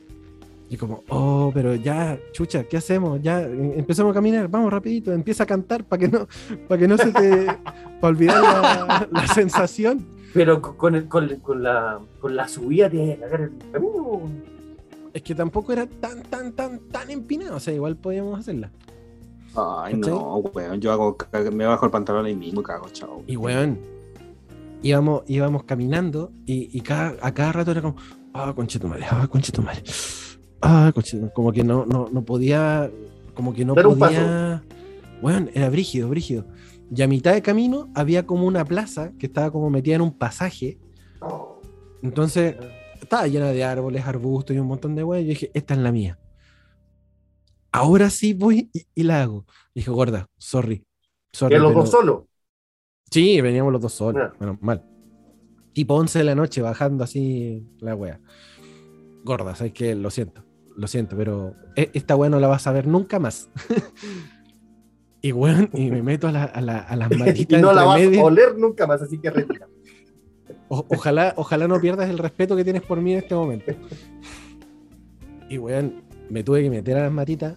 Y como, oh, pero ya, chucha, ¿qué hacemos? Ya em- empezamos a caminar, vamos rapidito, empieza a cantar para que no, para que no se te, para olvidar la, la sensación. Pero con, el- con, con la, con la subida vas a cagar el camino. Es que tampoco era tan, tan, tan, tan empinado, o sea, igual podíamos hacerla. Ay, ¿Cachai? no, weón. Yo hago, me bajo el pantalón ahí mismo y cago, chao. Y weón, íbamos, íbamos caminando y, y cada, a cada rato era como, ah, conchetumare, ah, conchetumare, ah, conchetumare. Como que no, no, no podía, como que no Dar podía. Weón, era brígido, brígido. Y a mitad de camino había como una plaza que estaba como metida en un pasaje. Oh. Entonces estaba llena de árboles, arbustos y un montón de. Y yo dije, esta es la mía. Ahora sí voy y, y la hago. Dije, gorda, sorry. Y los pero- dos solos. Sí, veníamos los dos solos, Ya. menos mal. Tipo 11 de la noche bajando así la wea. Gorda, sabes que lo siento, lo siento, pero e- esta wea no la vas a ver nunca más. y weón, y me meto a, la- a la- a las Y matitas no la vas a oler nunca más, así que retira. O- ojalá, ojalá no pierdas el respeto que tienes por mí en este momento. Y weón, me tuve que meter a las matitas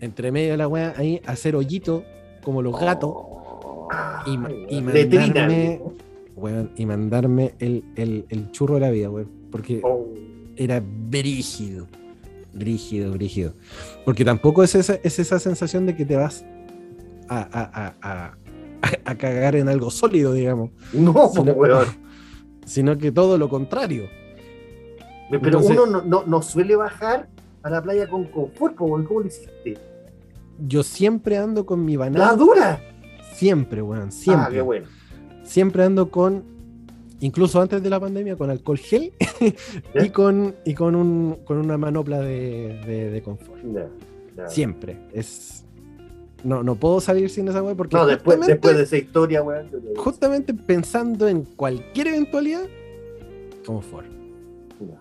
entre medio de la wea ahí, hacer hoyito como los gatos. Y, mandarme, weón, y mandarme el, el- el churro de la vida, weón. Porque Oh. era brígido. Brígido, brígido. Porque tampoco es esa, es esa sensación de que te vas a, a- a- a- a cagar en algo sólido, digamos. No, Sino, weón. Sino que todo lo contrario. Pero Entonces- uno no, no, no suele bajar a la playa con confort. ¿Cómo lo hiciste? Yo siempre ando con mi ¡La banana. dura! Siempre, weón. Ah, Siempre. qué bueno. siempre ando con, incluso antes de la pandemia, con alcohol gel y con, y con, un, con una manopla de, de- de confort. Siempre. Es, no, no puedo salir sin esa weá porque No, después, de esa historia, weón. justamente pensando en cualquier eventualidad, confort. Ya.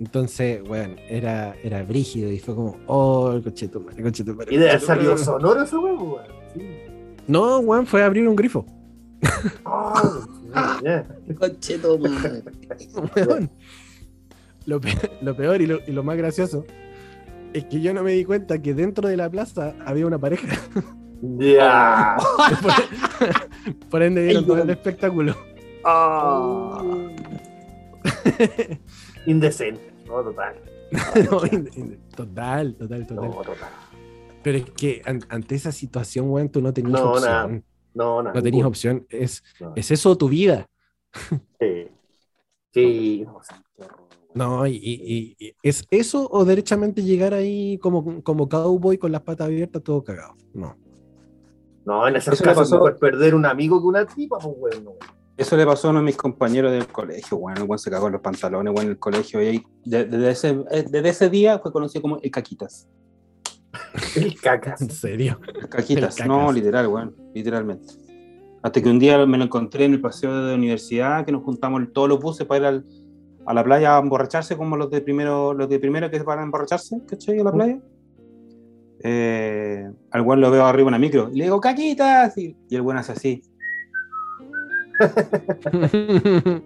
Entonces, weón, era, era brígido y fue como, oh, el cochito, madre, cochito, madre, Y de haber cochito, salido madre". sonoro ese weón, weón. Sí. No, weón, fue a abrir un grifo. Ah, ya. Weón. Lo peor, lo peor y, lo, y lo más gracioso es que yo no me di cuenta que dentro de la plaza había una pareja. Ya. por, por ende vieron todo el espectáculo. Ah. Indecente. No, total. No, total, total, total. No, total. Pero es que an- ante esa situación, weón, tú no tenías No, opción. No, nada. No tenías opción. Es, No. es eso tu vida. Sí. Sí. No. No, y, y- y- y es eso o derechamente llegar ahí como, como cowboy con las patas abiertas, todo cagado. No. No, en esos Eso le casos pasó- mejor perder un amigo que una tipa, pues, weón. no. Eso le pasó a uno de mis compañeros del colegio, weón. El se cagó en los pantalones, weón, en el colegio. Y ahí, de- desde, ese, eh, desde ese día fue conocido como el Caquitas. El cacas. En serio. El Caquitas, El no, literal, weón, literalmente. Hasta que un día me lo encontré en el paseo de universidad, que nos juntamos todos los buses para ir al- a la playa a emborracharse, como los de primero, los de primero que van a emborracharse, ¿cachai? A la playa. Eh, al weón lo veo arriba en una micro y le digo, ¡Caquitas! Y, y el weón hace así.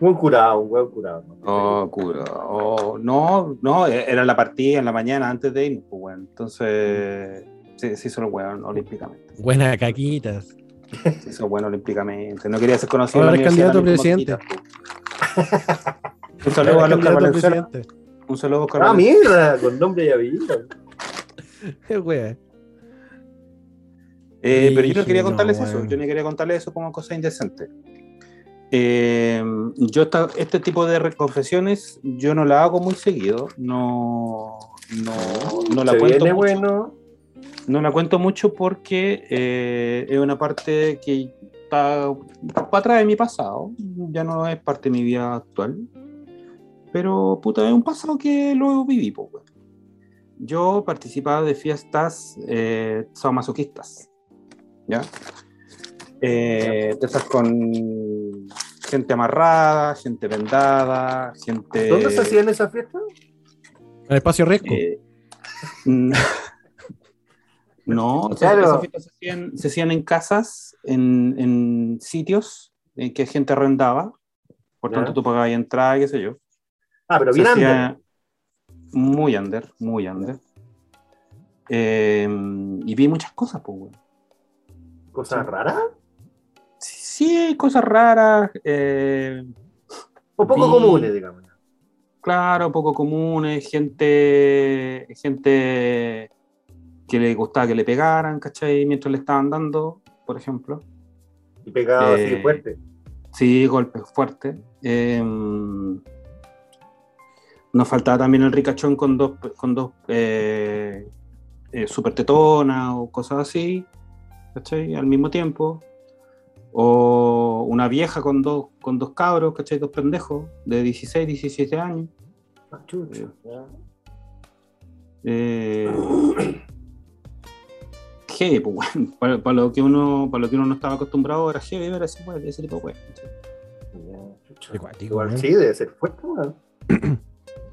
Buen curado, un buen curado. ¿no? Oh, cura. Oh, no, no, era la partida en la mañana antes de irnos, pues, weón. Entonces, se, se hizo el weón olímpicamente. Buenas caquitas. Se hizo bueno olímpicamente. No quería ser conocido. Ahora en es candidato a presidente. Caquitas, pues. Un saludo a Oscar Valenzuela. presidente. Un saludo a Oscar Ah, mierda, con nombre y apellido. Eh, wea. Eh, pero yo no quería contarles eso. Yo no quería contarles eso como cosa indecente. Eh, yo esta- este tipo de confesiones yo no la hago muy seguido. No, no, no la Se cuento viene mucho. bueno. No la cuento mucho porque eh, es una parte que está para atrás de mi pasado, ya no es parte de mi vida actual, pero puta, es un pasado que lo viví. po, weón. Yo participaba de fiestas eh, sadomasoquistas, ¿ya? Eh, de esas con gente amarrada, gente vendada, gente... ¿Dónde se hacían esas fiestas? El espacio riesgo. Eh, no, o sea, Claro. esas fiestas se hacían, se hacían en casas, en, en sitios en que gente arrendaba. Por Ya. tanto, tú pagabas entrada, qué sé yo. Ah, pero bien under. muy under, muy under. Eh, y vi muchas cosas, pues, weón. Cosas raras. Sí, cosas raras, eh, O poco Vi- comunes, digamos. claro, poco comunes, gente, gente que le gustaba que le pegaran, ¿cachai? Mientras le estaban dando, por ejemplo. Y pegado Eh, así fuerte. Sí, golpes fuertes. Eh, nos faltaba también el ricachón con dos, con dos eh, eh, super tetonas o cosas así, ¿cachai? Al mismo tiempo. O una vieja con dos, con dos cabros, ¿cachai? Dos pendejos de 16, 17 años. Ah, chucha. Ya. Eh, heavy, pues, weón. para, para lo que uno, para lo que uno no estaba acostumbrado era heavy ver ese, ese tipo de weón, Igual sí, debe ser fuerte, weón.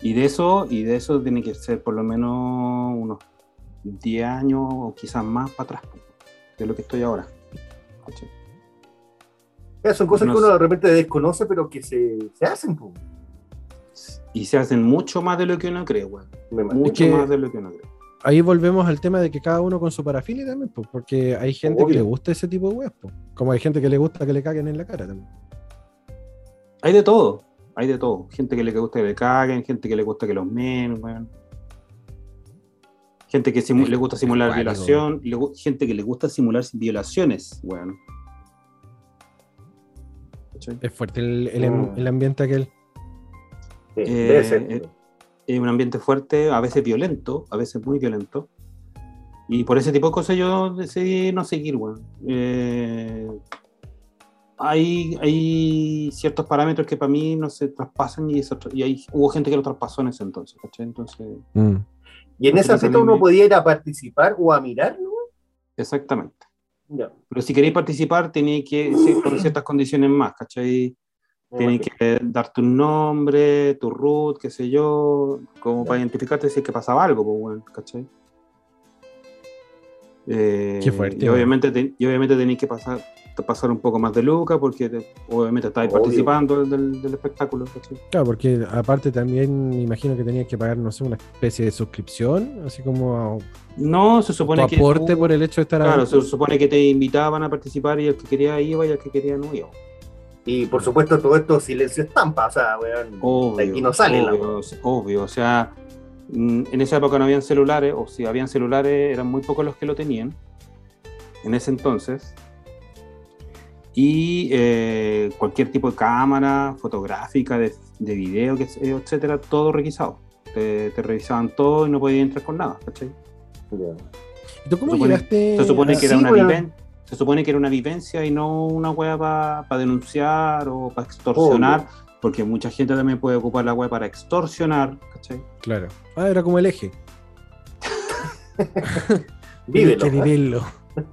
Y de eso, y de eso tiene que ser por lo menos unos 10 años o quizás más para atrás, es lo que estoy ahora. son cosas No que uno sé. de repente desconoce, pero que se, se hacen, pues. Y se hacen mucho más de lo que uno cree, imagino. Mucho que- más de lo que uno cree. Ahí volvemos al tema de que cada uno con su parafilia también, pues, porque hay gente Obvio. que le gusta ese tipo de weas, pues. Como hay gente que le gusta que le caguen en la cara también. Hay de todo, hay de todo. Gente que le gusta que le caguen, gente que le gusta que los men, weón. Gente que simu- Es- le gusta simular violación, le gu- gente que le gusta simular violaciones, weón. ¿Cachai? Es fuerte el, el- Mm. el ambiente aquel. Sí, Eh, debe ser. eh, es un ambiente fuerte, a veces violento, a veces muy violento. Y por ese tipo de cosas yo decidí no seguir, weón. Eh, hay, hay ciertos parámetros que para mí no se traspasan y, eso- y hay, hubo gente que lo traspasó en ese entonces, ¿cachai? Entonces, Mm. y en esa Entonces, fiesta a mí uno me- podía ir a participar o a mirarlo. exactamente. Ya. Pero si queréis participar, tenéis que ser con ciertas condiciones más, ¿cachai? Tienes que dar tu nombre, tu root, qué sé yo, como para identificarte si es que pasaba algo, pues, bueno, ¿cachai? Eh, Qué fuerte, Y weón. obviamente, te- y obviamente tenéis que pasar, pasar un poco más de luca porque te- obviamente estáis Obvio. participando del, del espectáculo, ¿cachai? Claro, porque aparte también me imagino que tenías que pagar, no sé, una especie de suscripción, así como No, se supone que. aporte tú- por el hecho de estar Claro, adentro. se supone que te invitaban a participar y el que quería iba y el que quería no iba. Y por supuesto, todo esto silencio estampa. O sea, weón. Obvio, de aquí no sale la obvio, obvio, o sea, mm, en esa época no habían celulares, o si habían celulares eran muy pocos los que lo tenían, en ese entonces. Y eh, cualquier tipo de cámara fotográfica, de, de video, yo, etcétera, todo requisado. Te, te revisaban todo y no podías entrar con nada, ¿cachai? ¿Y ¿Tú cómo se supone- llegaste? Se supone que era sí, una viven- se supone que era una vivencia y no una web para denunciar o para extorsionar, porque mucha gente también puede ocupar la web para extorsionar, ¿cachai? Claro. Ah, era como el eje. Vívelo. Tienes que vivirlo.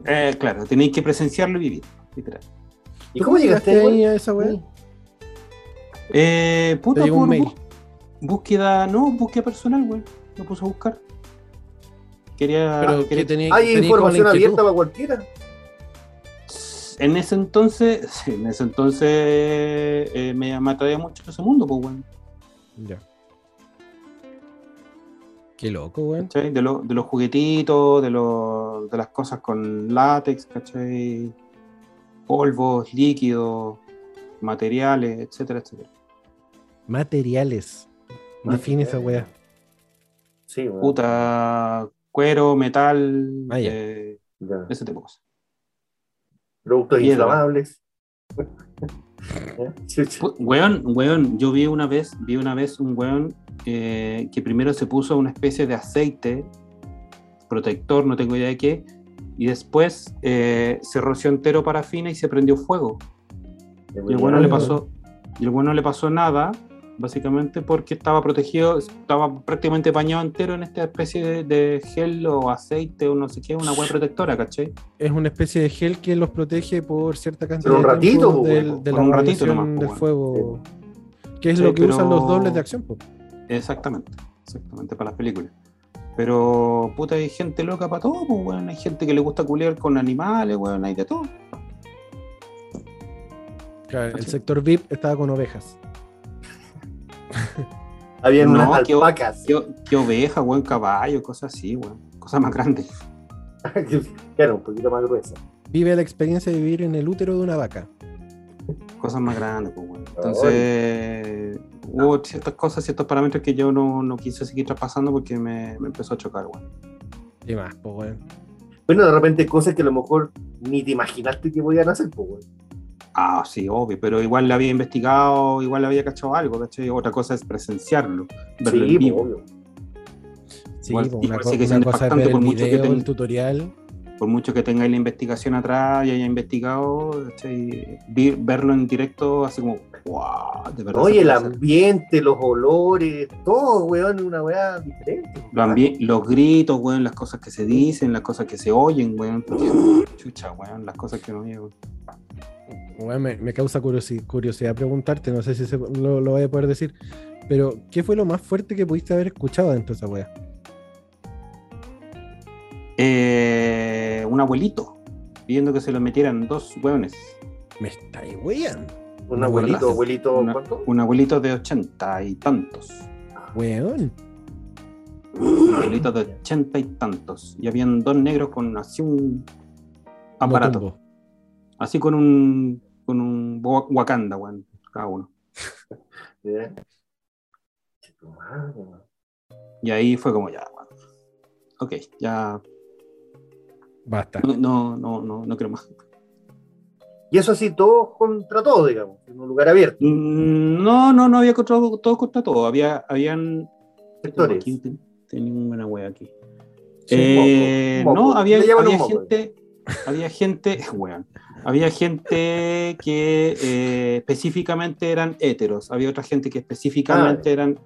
Eh, claro, tenéis que presenciarlo y vivir, literal. ¿Y ¿Tú cómo llegaste ahí ahí? a esa wea? Eh, puta, un por mail. bú- búsqueda, no, búsqueda personal, güey. Me puse a buscar. Quería. Pero que quería- tenía, Hay tenía información abierta para cualquiera. En ese entonces, sí, en ese entonces eh, me, me atraía mucho ese mundo, pues, güey. Ya. Qué loco, weón. De, lo- de los juguetitos, de, lo- de las cosas con látex, ¿cachai? Polvos, líquidos, materiales, etcétera, etcétera. Materiales. Define esa wea. Sí, weón. Puta, cuero, metal, Ah, ya. eh, Ya. ese tipo de cosas. Productos Piedra. inflamables. Weón, weón, yo vi una vez, vi una vez un weón eh, que primero se puso una especie de aceite protector, no tengo idea de qué, y después eh, se roció entero parafina y se prendió fuego. Y el bueno le pasó, y el bueno le pasó nada, básicamente porque estaba protegido, estaba prácticamente bañado entero en esta especie de, de gel o aceite o no sé qué, una hueá protectora, ¿cachai? Es una especie de gel que los protege por cierta cantidad Pero un de ratito, tiempo po, del- de la un ratito nomás, po, del weón. fuego. Que es Sí, lo que pero- usan los dobles de acción, po. Exactamente. exactamente, para las películas. Pero, puta, hay gente loca para todo, pues, weón. Hay gente que le gusta culiar con animales, weón, hay de todo. Claro, el sector VIP estaba con ovejas. Habían No, unas qué alpacas. ¿Qué, qué oveja, weón, caballo, cosas así, weón. Cosas más grandes. claro, un poquito más gruesa. Vive la experiencia de vivir en el útero de una vaca. Cosas más grandes, pues, weón. Entonces, hubo ciertas cosas, ciertos parámetros que yo no, no quise seguir traspasando porque me, me empezó a chocar, weón. Y más, pues, weón. Bueno, de repente cosas que a lo mejor ni te imaginaste que podían hacer, pues, weón. Ah, sí, obvio, pero igual le había investigado, igual le había cachado algo, ¿cachai? Otra cosa es presenciarlo, verlo Sí, en pues, vivo. obvio. Sí, Igual- pues, igual una, co- una cosa es ver el video, el tutorial. Por mucho que tengáis la investigación atrás y haya investigado. Vi- verlo en directo, así como, wow, de verdad. Oye, el ambiente, los olores, todo, weón, una weá diferente. Lo ambi- los gritos, weón, las cosas que se dicen, las cosas que se oyen, weón. porque, chucha, weón, las cosas que no oyen. Weón, me, me causa curiosi- curiosidad preguntarte, no sé si se- lo, lo voy a poder decir, pero ¿qué fue lo más fuerte que pudiste haber escuchado dentro de esa wea? Eh, un abuelito pidiendo que se lo metieran dos weones. Me estáis weyando, Un abuelito, ¿verdad? abuelito, Una- ¿cuánto? un abuelito de ochenta y tantos. weón. Un abuelito de ochenta y tantos. Y habían dos negros con así un aparato. Motumbo. Así con un con un wa- Wakanda, weón, cada uno. Y ahí fue como ya, weón. Ok, ya Basta. no, no, no, no, no quiero más. Y eso así, todo contra todo, digamos, en un lugar abierto. Mm, No, no, no había contra, todo contra todo. Había, habían Sectores. Aquí ten- tenía una wea aquí. Sí, Eh, moco, moco. no, había, había moco. gente, había gente, weón, había gente que eh, específicamente eran heteros, había otra gente que específicamente Ah. eran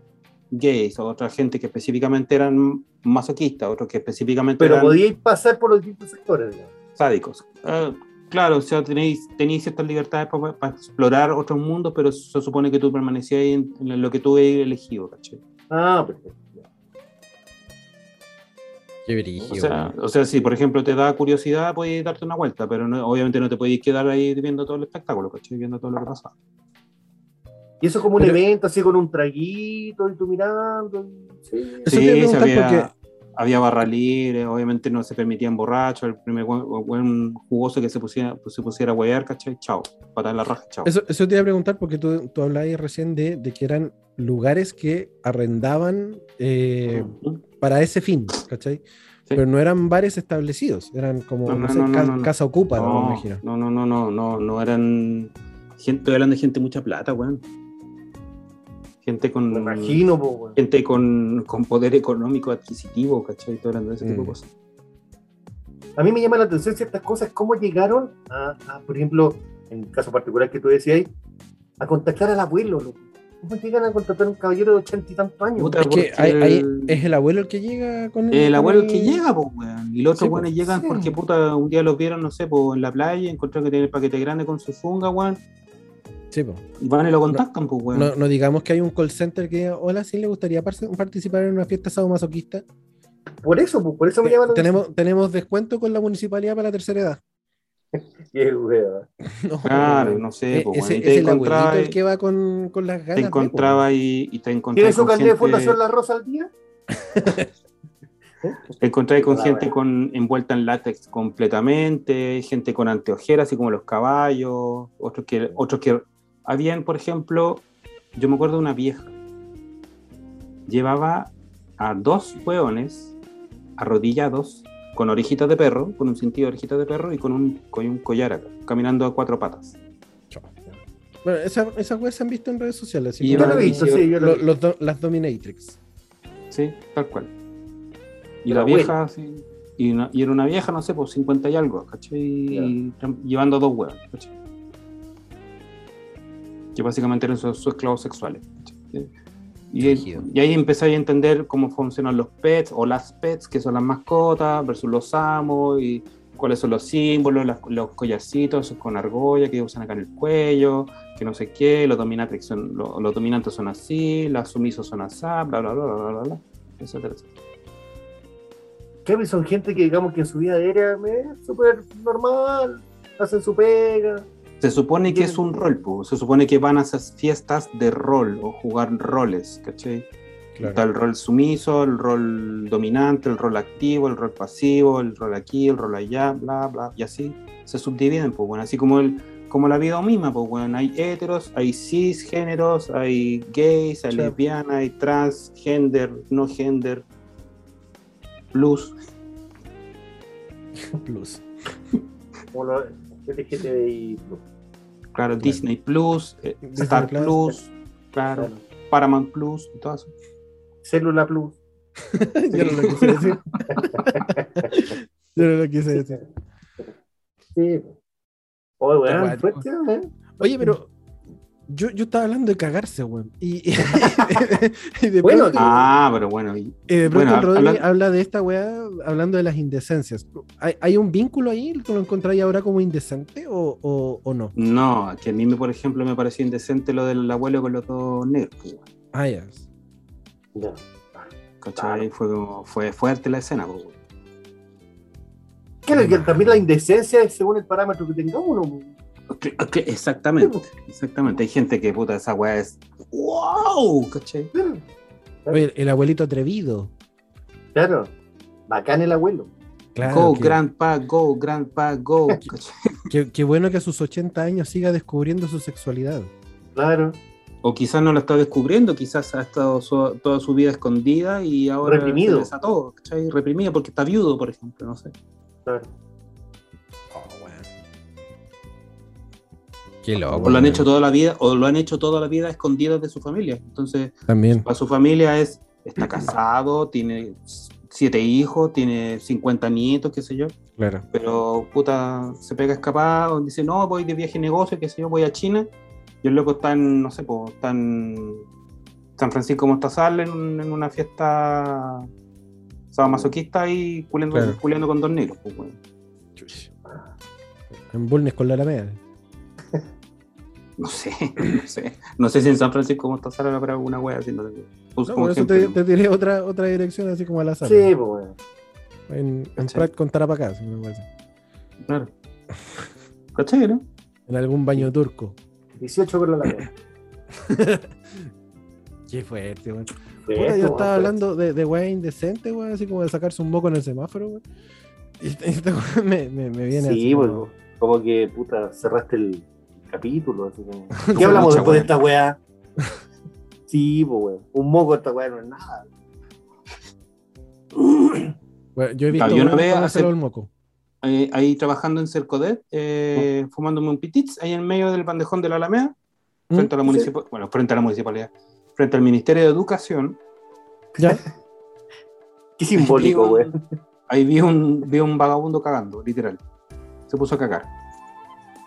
gays, otra gente que específicamente eran masoquistas, otros que específicamente Pero eran podíais pasar por los distintos sectores, digamos. sádicos. Eh, claro, o sea, tenéis, tenéis ciertas libertades para explorar otros mundos, pero se supone que tú permanecías ahí en, en lo que tú habías elegido, ¿cachai? Ah, perfecto. Qué O brígido. sea, o sea, si por ejemplo te da curiosidad, puedes darte una vuelta, pero no- obviamente no te podéis quedar ahí viendo todo el espectáculo, ¿cachai? Viendo todo lo que pasa. Y eso como un Pero- evento, así con un traguito y tú mirando. y- Sí. Eso Sí, había, porque- había barra libre, obviamente no se permitían borrachos, el primer buen, buen jugoso que se pusiera, pues, se pusiera a huear, ¿cachai? Chao, patada en la raja, chao. Eso, eso te iba a preguntar porque tú, tú hablabas recién de, de que eran lugares que arrendaban eh, para ese fin, ¿cachai? Pero no eran bares establecidos, eran como, No, no, no, sé, no, no, ca- no, no. casa ocupa, no, me No, imagino. no, no, no, no, no, no eran gente, estoy hablando de gente de mucha plata, weón. Gente con Me imagino, po, weón. gente con, con poder económico adquisitivo, ¿cachai? Estoy hablando de ese tipo de Mm. cosas. A mí me llama la atención ciertas cosas, cómo llegaron a, a, por ejemplo, en el caso particular que tú decías, a contactar al abuelo, loco. ¿Cómo llegan a contactar a un caballero de ochenta y tantos años? Puta, Es que hay- hay- el- es el abuelo el que llega con El con abuelo el que llega, pues, weón. Y los otros Sí, weones pues, llegan sí. porque, puta, un día los vieron, no sé, pues, en la playa, encontraron que tiene el paquete grande con su funga, weón. Sí. Y van y lo contactan, pues, weón. no, no digamos que hay un call center que diga, hola, sí le gustaría par- participar en una fiesta sadomasoquista. Por eso, pues, por eso me llama la atención. Tenemos, tenemos descuento con la municipalidad para la tercera edad. Qué. No, Claro, no sé, Eh, pues, ese- es te el abuelito encontraba, el que va con, con las ganas. te de, encontraba y, y te encontraba ¿Tiene su con carnet de gente- Fundación La Rosa al día? Te encontré con gente con, envuelta en látex completamente, gente con anteojeras, así como los caballos, otros que, otros que habían, por ejemplo, yo me acuerdo de una vieja, llevaba a dos hueones arrodillados con orejitas de perro, con un sentido de orejitas de perro y con un, con un collar acá, caminando a cuatro patas. Bueno, esa- esas weas se han visto en redes sociales. Y Yo lo he visto, sí, yo lo los do- las Dominatrix. Sí, tal cual. Y Pero la bueno. vieja, sí, y, una- y era una vieja, no sé, pues 50 y algo, ¿cachai? Y llevando dos huevos, ¿cachai? Que básicamente eran sus, sus esclavos sexuales. Y, y ahí empecé a entender cómo funcionan los pets o las pets, que son las mascotas, versus los amos, y cuáles son los símbolos, las- los collarcitos con argolla que usan acá en el cuello, que no sé qué, los dominantes son, lo- los, dominantes son así, las sumisos son así, bla, bla, bla, bla, bla, bla. etcétera, etcétera. Son gente que digamos que en su vida aérea es súper normal, hacen su pega. Se supone que es un rol, po. se supone que van a esas fiestas de rol o jugar roles, ¿cachai? Está el rol sumiso, el rol dominante, el rol activo, el rol pasivo, el rol aquí, el rol allá, bla, bla, y así se subdividen, pues bueno, así como el como la vida misma, pues bueno, hay heteros, hay cisgéneros, hay gays, hay lesbianas, hay transgender, no gender, plus. Plus. Como lo LGTBI Plus. Claro, Disney Plus, eh, Star Plus, claro, Paramount Plus y todo eso. Célula Plus. Yo no lo quise decir. Yo no lo quise decir. Sí. Oye, bueno, ¿eh? Oye, pero yo, yo estaba hablando de cagarse, weón. Y, y de Bueno, pronto, Ah, pero bueno, y- eh, de pronto bueno, Rodri habla- habla de esta weá hablando de las indecencias. ¿Hay, hay un vínculo ahí? ¿Tú lo encontráis ahora como indecente o, o, o no? no, que a mí, me, por ejemplo, me pareció indecente lo del abuelo con los dos negros. pues, bueno. Ah, ya. Ya. ¿Cachai? Fue, como- fue fuerte la escena, pues. Claro, que también la indecencia es según el parámetro que tenga uno. Ok, ok, exactamente, exactamente. Hay gente que puta esa weá es wow, ¿cachai? Claro, Oye, el abuelito atrevido. claro. bacán el abuelo. Claro, go, que- grandpa, go, grandpa, go. Qué, qué bueno que a sus 80 años siga descubriendo su sexualidad. Claro. O quizás no la está descubriendo, quizás ha estado su- toda su vida escondida y ahora Reprimido. se desató, ¿cachai? Reprimido porque está viudo, por ejemplo, no sé. claro. Qué loco. O lo han hecho toda la vida, o lo han hecho toda la vida escondidas de su familia. Entonces, También. para su familia es, está casado, tiene siete hijos, tiene 50 nietos, qué sé yo. Claro. pero puta, se pega escapado, dice, no, voy de viaje negocio, qué sé yo, voy a China, y el loco está en, no sé, pues, está en San Francisco Mostazal en, en una fiesta sadomasoquista y culeando, Claro. con dos negros, pues. En Bulnes con la Alameda. No sé, no sé. No sé si en San Francisco Mostazal habrá alguna wea así, no sé. Puse No, como por eso te, te tiré otra, otra dirección así como al azar. Sí, pues. En, en ¿Cachai? Prat con Tarapacá, si me parece. Claro. ¿Cachai, no? En algún baño turco. 18 por la larga. Qué fuerte, weón. Sí, Puta, yo estaba hablando de, de weá indecente, weón, así como de sacarse un moco en el semáforo, weón. Y weón me, me, me viene así. Sí, pues, como- como que puta, cerraste el capítulo. Así. Como ¿Qué hablamos mucha después de esta weá? Sí, pues weón. Un moco de esta weá no es nada. Bueno, yo he visto una vez el moco. ahí, ahí trabajando en Cercodet, eh, fumándome un pitits, ahí en medio del bandejón de la Alameda, ¿Mm? frente a la municipalidad, bueno, frente a la municipalidad, frente al Ministerio de Educación, ¿Ya? Qué simbólico, weón. ahí vi un, vi un vagabundo cagando, literal. Se puso a cagar.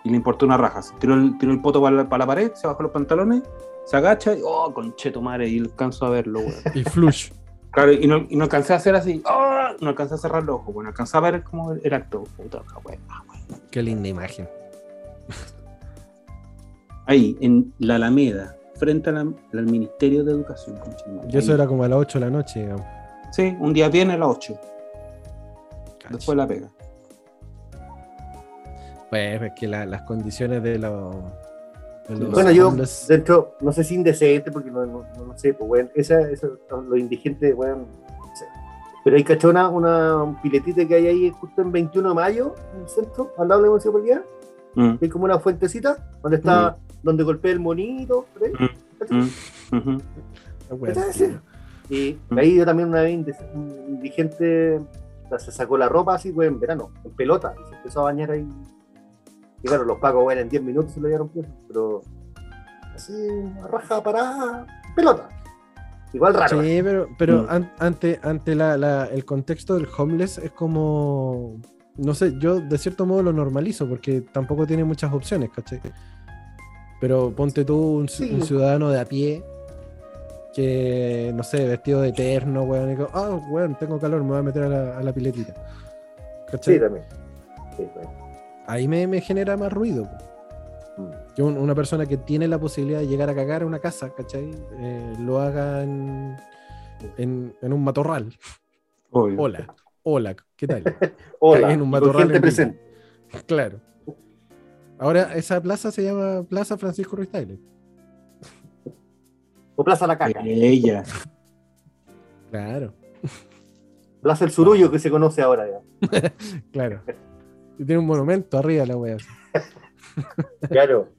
Y le importó una raja. Se tiró el, tiró el poto para la, pared, se bajó los pantalones, se agacha y, oh, concheto madre, y alcanzo a verlo, weón. Y flush. Claro, y no, y no alcancé a hacer así, oh, no alcancé a cerrar los ojos, bueno, alcancé a ver como el acto. Puta, la weá, weón. Qué linda imagen. Ahí, en la Alameda, frente la- al Ministerio de Educación. Y eso era como a las 8 de la noche, digamos. Sí, un día viene a las 8, Cacha. después la pega. Pues es que la- las condiciones de los. Bueno, yo, dentro, no sé si indecente, porque no, no, sé, pues, weón. Esa, esa, los indigentes, weón. no sé. Pero hay cachona, una un piletita que hay ahí justo en 21 de mayo, en el centro, al lado de la municipalidad. Mm, Hay como una fuentecita donde está, donde golpea el monito. por ahí. mm, ujú. Bueno. Y Mm. ahí yo también una vez inde- un indigente o sea, se sacó la ropa así, güey, en verano, en pelota, y se empezó a bañar ahí. Claro, los pagos, güey, en 10 minutos se lo dieron preso, pero así, a raja parada, pelota. Igual raro. Sí, pero, pero Mm. an- ante, ante la, la- el contexto del homeless es como. No sé, yo de cierto modo lo normalizo porque tampoco tiene muchas opciones, ¿cachai? Pero ponte tú un, ci- Sí. un ciudadano de a pie que, no sé, vestido de eterno, weón, y digo, ah, weón, tengo calor, me voy a meter a la, a la piletita. ¿Cachai? Sí, también. Sí, güey. Ahí me, me genera más ruido. Mm. Que un- una persona que tiene la posibilidad de llegar a cagar a una casa, ¿cachai? Eh, lo haga en, en, en un matorral. Obvio. Hola, hola, ¿qué tal? Hola, en un matorral en presente. Claro. Ahora esa plaza se llama Plaza Francisco Ruiz Tagle. O Plaza La Caca. Ella. Claro, Plaza El Surullo, que se conoce ahora. ya. claro. Y tiene un monumento arriba la wea. Claro.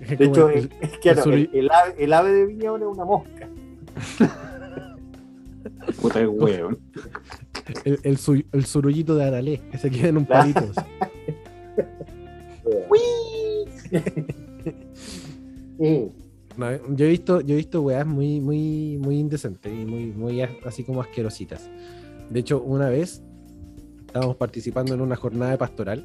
Es De hecho, el- el, es claro, Surullo. el, el ave, el ave de Viña ahora es una mosca. Puta el weón. el, el, su- el surullito de Aralé, que se queda en un Claro. palito. Sí. No, yo he visto, yo he visto weas muy, muy, muy indecentes y muy, muy as- así como asquerositas. De hecho, una vez estábamos participando en una jornada de pastoral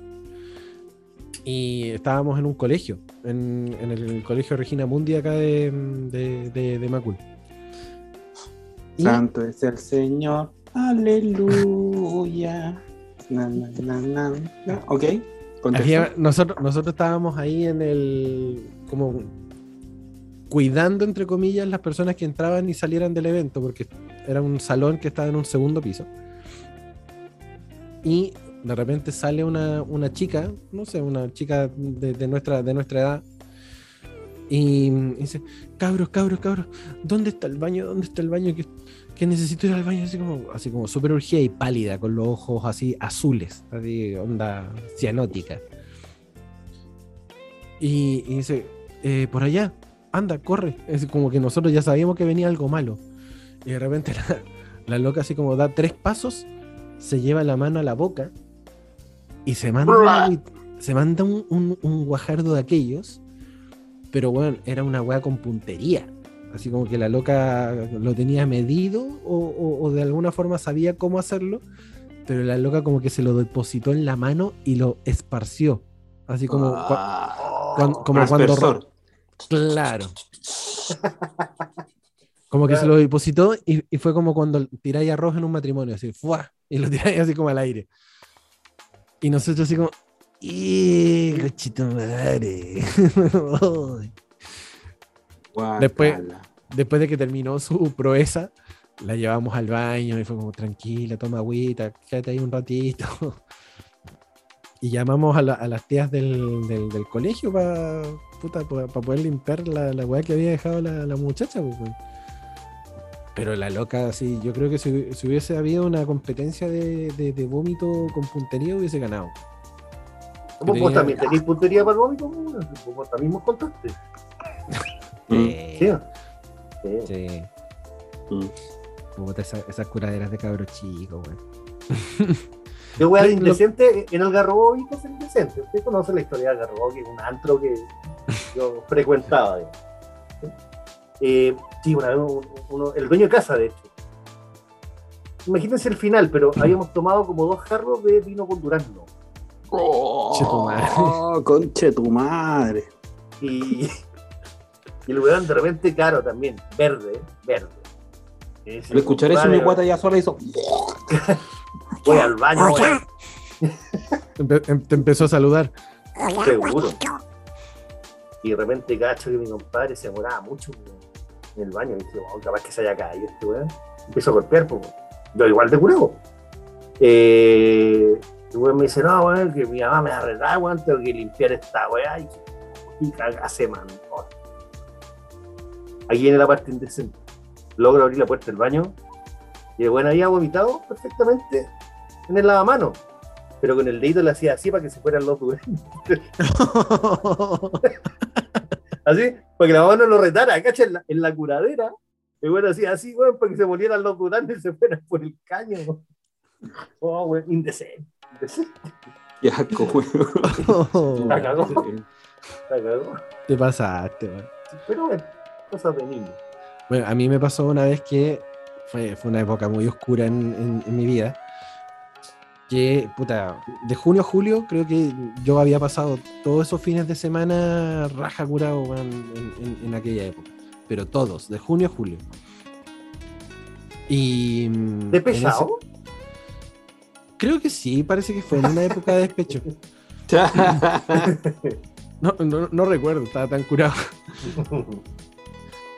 y estábamos en un colegio, en, en el colegio Regina Mundi acá de, de, de- de Macul. Y Santo es el Señor. Aleluya. Na. Ok. había- nosotros, nosotros estábamos ahí en el como cuidando entre comillas las personas que entraban y salieran del evento porque era un salón que estaba en un segundo piso y de repente sale una, una chica no sé una chica de, nuestra de nuestra edad y dice cabros cabros cabros dónde está el baño dónde está el baño que, que necesito ir al baño así como así como súper urgida y pálida con los ojos así azules así onda cianótica y, y dice "Eh, por allá anda, corre. Es como que nosotros ya sabíamos que venía algo malo. Y de repente la, la loca así como da tres pasos, se lleva la mano a la boca y se manda, se manda un, un- un guajardo de aquellos, pero bueno, era una weá con puntería. Así como que la loca lo tenía medido o, o- o de alguna forma sabía cómo hacerlo, pero la loca como que se lo depositó en la mano y lo esparció. Así como, cua- Ah, cuan- como cuando... Claro. Como que se lo depositó y, y fue como cuando tiráis arroz en un matrimonio, así, ¡fua! Y lo tiráis así como al aire. Y nosotros así como, ¡eh, cochito madre! Después-. Después de que terminó su proeza, la llevamos al baño y fue como, tranquila, toma agüita, quédate ahí un ratito. Y llamamos a, la- a las tías del, del- del colegio para poder limpiar la, la weá que había dejado la, la muchacha. pues, weón. Pero la loca, sí, yo creo que si, si hubiese habido una competencia de, de- de vómito con puntería, hubiese ganado. ¿Cómo tenía- vos también tenéis puntería para el vómito? Vos también me contaste. Sí. Sí. Sí. Mm. Esa- esas curaderas de cabros chicos, weón. Yo voy a Lo- indecente en el Garrobo y cosas indecentes. Usted conoce la historia del Garrobo, que es un antro que yo frecuentaba. digamos. ¿Sí? Eh, sí, una vez uno- uno- el dueño de casa, de hecho. Imagínense el final, pero habíamos tomado como dos jarros de vino con durazno. Che tu madre. Oh, conche tu madre. Y, y el weón de repente, claro, también, verde, verde. Dice, Al escuchar eso, "Compadre, mi guata ya sola hizo. Voy al baño, em- te empezó a saludar. Seguro. Y de repente cacho que mi compadre se demoraba mucho weón, en el baño. Y dije, "Oh, capaz que se haya caído este weón. Empiezo a golpear, pues. Yo igual de curado. Eh, el weón me dice, no, weón, que mi mamá me va a retar, weón, tengo que limpiar esta weá. Y, cagase, man. Aquí viene la parte indecente. Logro abrir la puerta del baño. Y el weón había vomitado perfectamente en el lavamanos. Pero con el dedito le hacía así para que se fueran los duraznos. Así, para que la mamá no lo retara, ¿cacha? En la, en la curadera. Y bueno, así, así, weón, para que se volvieran los duraznos y se fueran por el caño. weón. Oh, weón, indecente. indecente. Qué asco, weón. La cagó. La cagó. Te pasaste, weón. Pero bueno, cosas de niño. Bueno, a mí me pasó una vez que fue, fue una época muy oscura en, en- en mi vida. Que, puta, de junio a julio creo que yo había pasado todos esos fines de semana raja curado en, en- en aquella época. Pero todos, de junio a julio. Y. mm, ¿De pesado? ese- creo que sí, parece que fue en una época de despecho. No, no, no recuerdo, estaba tan curado.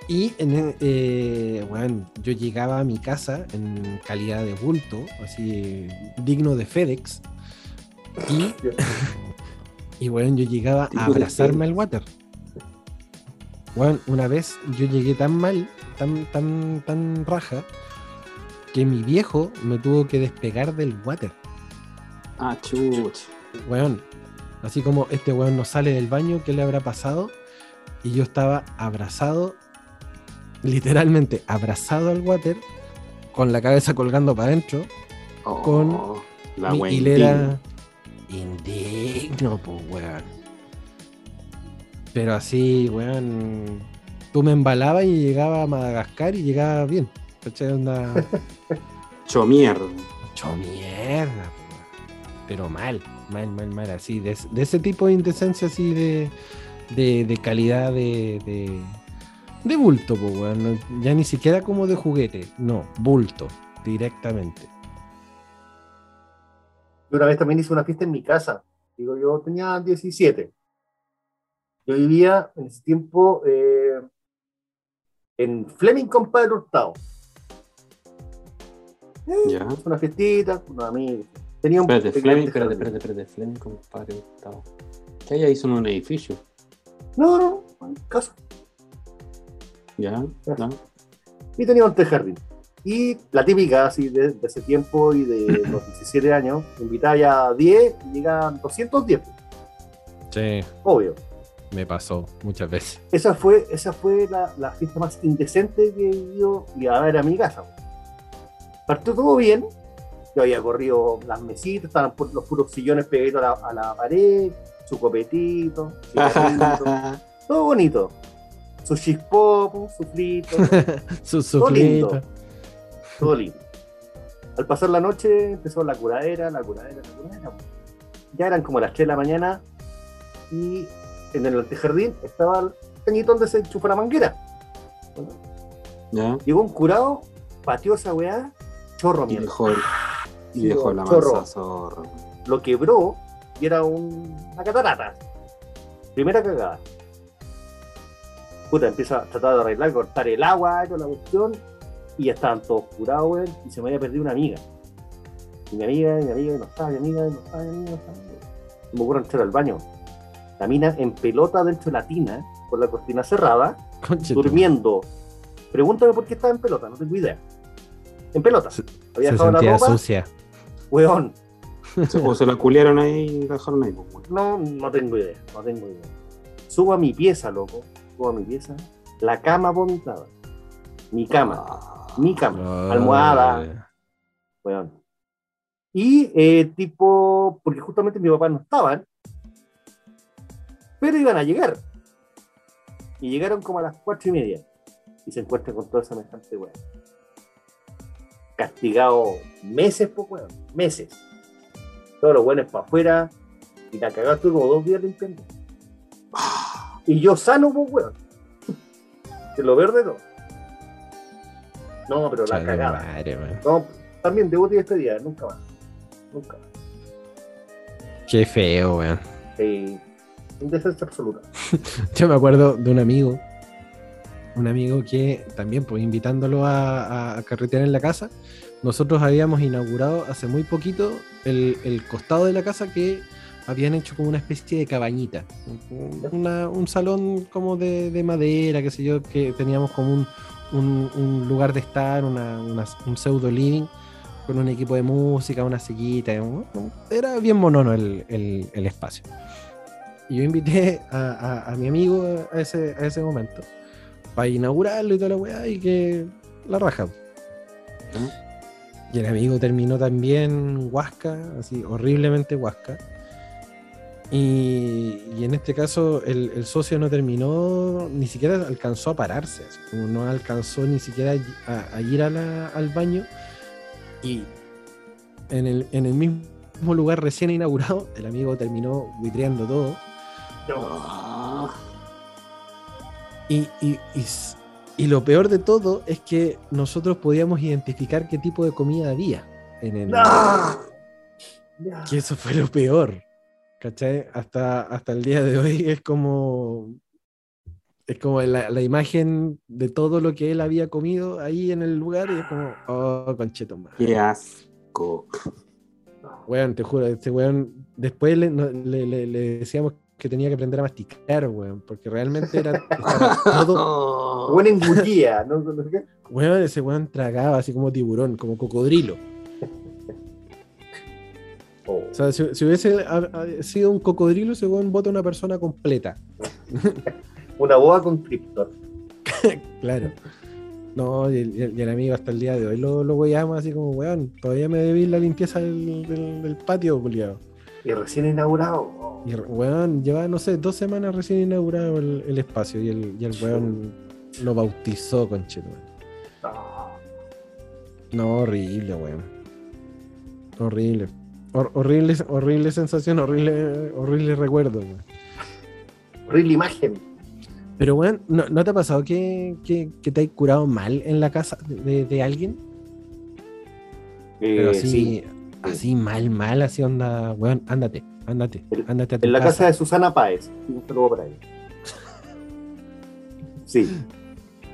Y en, eh, bueno, yo llegaba a mi casa en calidad de bulto, así digno de FedEx. Y, y bueno, yo llegaba a abrazarme al water. Bueno, una vez yo llegué tan mal, tan, tan, tan raja, que mi viejo me tuvo que despegar del water. Ah, chuch. Weón, así como este weón no sale del baño, ¿qué le habrá pasado? Y yo estaba abrazado, literalmente abrazado al water, con la cabeza colgando para adentro, Oh, Con la mi hilera indigno, pues weón. Pero así, weón, tú me embalabas y llegaba a Madagascar y llegaba bien. ¿Cachai? Onda, Cho mierda. hecho mierda, po, weón. pero mal, mal, mal, mal, así, de, de ese tipo de indecencia así de, de, de calidad de, de, bulto, po, weón. No- ya ni siquiera como de juguete, no, bulto, directamente. Yo una vez también hice una fiesta en mi casa. Digo, yo tenía 17. Yo vivía en ese tiempo eh, en Fleming con Padre Hurtado. Ya. Hice una fiestita con amigos. Tenía un Espérate, pequeño Fleming, espérate, espérate, espérate. Fleming, compadre, Gustavo. ¿Qué hay ahí? Son un edificio. No, no, no, en casa. Ya, ya. Y tenía un jardín. Y la típica, así, de, de ese tiempo y de los 17 años, invitaba ya a 10 y llegaban 210, Sí, obvio. me pasó muchas veces. Esa fue, esa fue la, la fiesta más indecente que he vivido y a ver a mi casa. Partió todo bien. Yo había corrido las mesitas, estaban los puros sillones pegaditos a la, a la pared, su copetito, todo bonito. Su chispop, su frito, Su suflito. Todo lindo. Al pasar la noche empezó la curadera, la curadera, la curadera. Ya eran como las 3 de la mañana y en el antejardín estaba el cañito donde se enchufa la manguera. Ya. Llegó un curado, pateó esa weá, chorro Y mierda. dejó, el- y dejó la chorro. mansa zorra. Lo quebró y era un- una catarata. Primera cagada. Puta, empieza a tratar de arreglar, cortar el agua, toda la cuestión, y ya estaban todos curados, weón, y se me había perdido una amiga. Y mi amiga, y mi amiga, y no estaba, mi amiga, y no estaba, mi amiga, no estaba. Y me ocurre entrar al baño. La mina en pelota dentro de la tina, con la cortina cerrada, durmiendo. Pregúntame por qué estaba en pelota, no tengo idea. En pelota. Se- Había Se dejado la sentía ropa, sucia. weón. Se, o se la culiaron ahí y la dejaron ahí. pues, weón. No, no tengo idea, no tengo idea. Subo a mi pieza, loco. Subo a mi pieza. La cama vomitada. Mi cama, Ah. mi cama. Ay. Almohada, weón. Y eh, tipo, porque justamente mi papá no estaban, pero iban a llegar. Y llegaron como a las cuatro y media. Y se encuentran con toda semejante weón. Castigado meses, pues weón. Meses. Todos los buenos para afuera. Y la cagada estuve como dos días limpiando. Y yo sano, pues weón. Que lo verde no. No, pero la cagada. madre, man. No, también debo de este día, nunca más. Nunca más. Qué feo, weón. Eh, indecencia absoluta. Yo me acuerdo de un amigo, un amigo que también, pues invitándolo a, a- a carretear en la casa, nosotros habíamos inaugurado hace muy poquito el, el costado de la casa que habían hecho como una especie de cabañita, un- una- un salón como de, de madera, qué sé yo, que teníamos como un, un- un lugar de estar, una- una- un pseudo living con un equipo de música, una sillita, era bien monono el- el- el espacio. Y yo invité a, a- a mi amigo a ese, a ese momento para inaugurarlo y toda la weá y que la raja. Y el amigo terminó también huasca, así horriblemente huasca. Y, y en este caso el, el socio no terminó, ni siquiera alcanzó a pararse, no alcanzó ni siquiera a, a ir a la- al baño. Y en el, en el mismo lugar recién inaugurado, el amigo terminó buitreando todo. Y, y- y lo peor de todo es que nosotros podíamos identificar qué tipo de comida había en el. Que eso fue lo peor. ¿Cachai? Hasta, hasta el día de hoy es como. Es como la, la imagen de todo lo que él había comido ahí en el lugar y es como, oh, concheto más. Qué asco. Weón, te juro, este weón, después le, le- le- le decíamos que tenía que aprender a masticar, weón, porque realmente era todo, Buen engullía, ¿no? Weón, ese weón tragaba así como tiburón, como cocodrilo. O sea, si, si hubiese ha- ha- sido un cocodrilo, ese weón bota una persona completa. Una boa con Krypton. Claro. No, y el, y el- y el amigo hasta el día de hoy lo, lo weyamos así como, weón, todavía me debí la limpieza del, del- del patio, culiado. Y recién inaugurado. Y weón, lleva, no sé, dos semanas recién inaugurado el, el espacio y el, y el weón lo bautizó, conchito. Ah. No, horrible, weón. Horrible. Hor- horrible, horrible sensación, horrible, horrible recuerdo, weón. Horrible imagen. Pero, weón, ¿no, no te ha pasado que, que, que te hay curado mal en la casa de, de alguien? Pero Eh, así, sí. así mal, mal, así onda, weón, ándate, ándate, ándate a tu En la casa de Susana Páez. Un saludo para ella. Sí.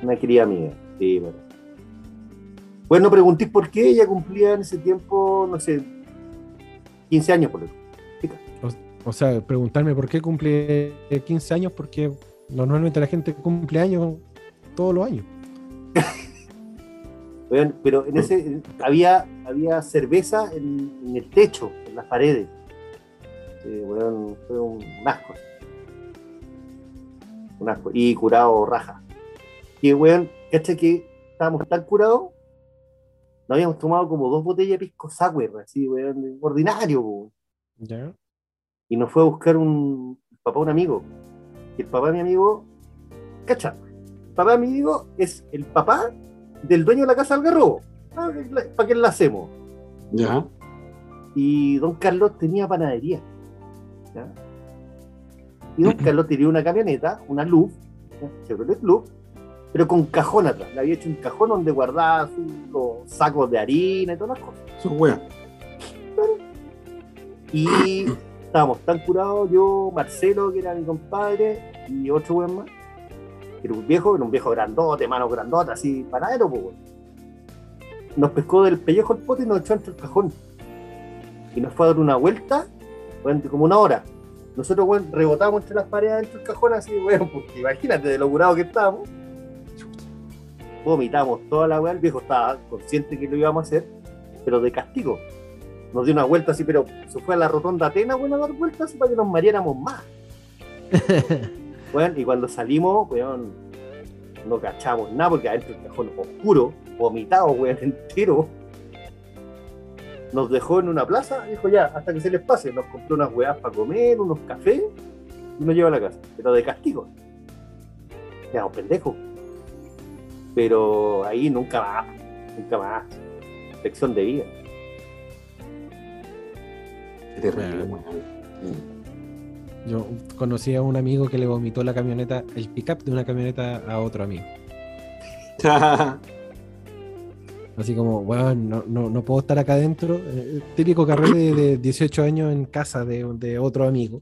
Una querida amiga. Sí, bueno. Bueno, pregunté por qué ella cumplía en ese tiempo, no sé, 15 años por ejemplo. O sea, preguntarme por qué cumple 15 años, porque normalmente la gente cumple años todos los años. Pero en ese había, había cerveza en, en el techo, en las paredes. Weón, fue un, un asco. Un asco. Y curado raja. Y weón, ¿cachai que estábamos tan curados? Nos habíamos tomado como dos botellas de pisco sour, así, weón, ordinario, weón. ¿Ya? y nos fue a buscar un el papá de un amigo. Y el papá de mi amigo, cacha, el papá de mi amigo es el papá del dueño de la casa del garrobo. Ah, ¿Para qué la hacemos? Ya. Y don Carlos tenía panadería. ¿ya? Y don Carlos tenía una camioneta, una Luz, ¿ya? Chevrolet Luz, pero con cajón atrás. Le había hecho un cajón donde guardaba sus los sacos de harina y todas las cosas. Su wea. Y estábamos tan curados, yo, Marcelo, que era mi compadre, y otro weón más, que era un viejo, era un viejo grandote, manos grandotas, así, panadero, pues. Nos pescó del pellejo el pote y nos echó entre el cajón. Y nos fue a dar una vuelta, de como una hora. Nosotros, weón, rebotamos entre las paredes dentro del cajón así, weón, porque imagínate de lo curado que estábamos. Vomitamos toda la weá, el viejo estaba consciente que lo íbamos a hacer, pero de castigo nos dio una vuelta así, pero se fue a la rotonda Atena, bueno, a dar vueltas así para que nos mareáramos más. Bueno, y cuando salimos, weón, no cachamos nada porque adentro el cajón oscuro, vomitado, weón, entero. Nos dejó en una plaza, dijo ya, hasta que se les pase. Nos compró unas weas para comer, unos cafés, y nos lleva a la casa. Pero de castigo. Quedamos pendejos. Pero ahí nunca más, nunca más. Lección de vida. Qué terrible, Bueno. weón. Yo conocí a un amigo que le vomitó la camioneta, el pickup de una camioneta a otro amigo. Así como, weón, no, no, no puedo estar acá adentro. Eh, típico carrete de, de 18 años en casa de, de otro amigo.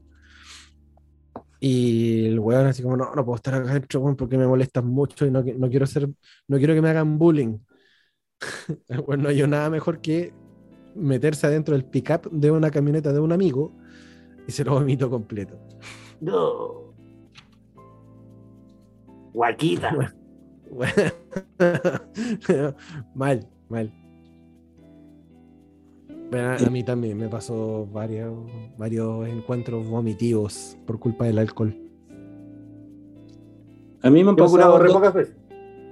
Y el weón así como, no, no puedo estar acá adentro, weón, porque me molestas mucho y no, no quiero ser, no quiero que me hagan bullying. Bueno, no hay nada mejor que meterse adentro del pickup de una camioneta de un amigo y se lo vomito completo. No. Guaquita. mal, mal. Bueno, a, mí también me pasó varios, varios encuentros vomitivos por culpa del alcohol. A mí me han pasado dos, pocas veces.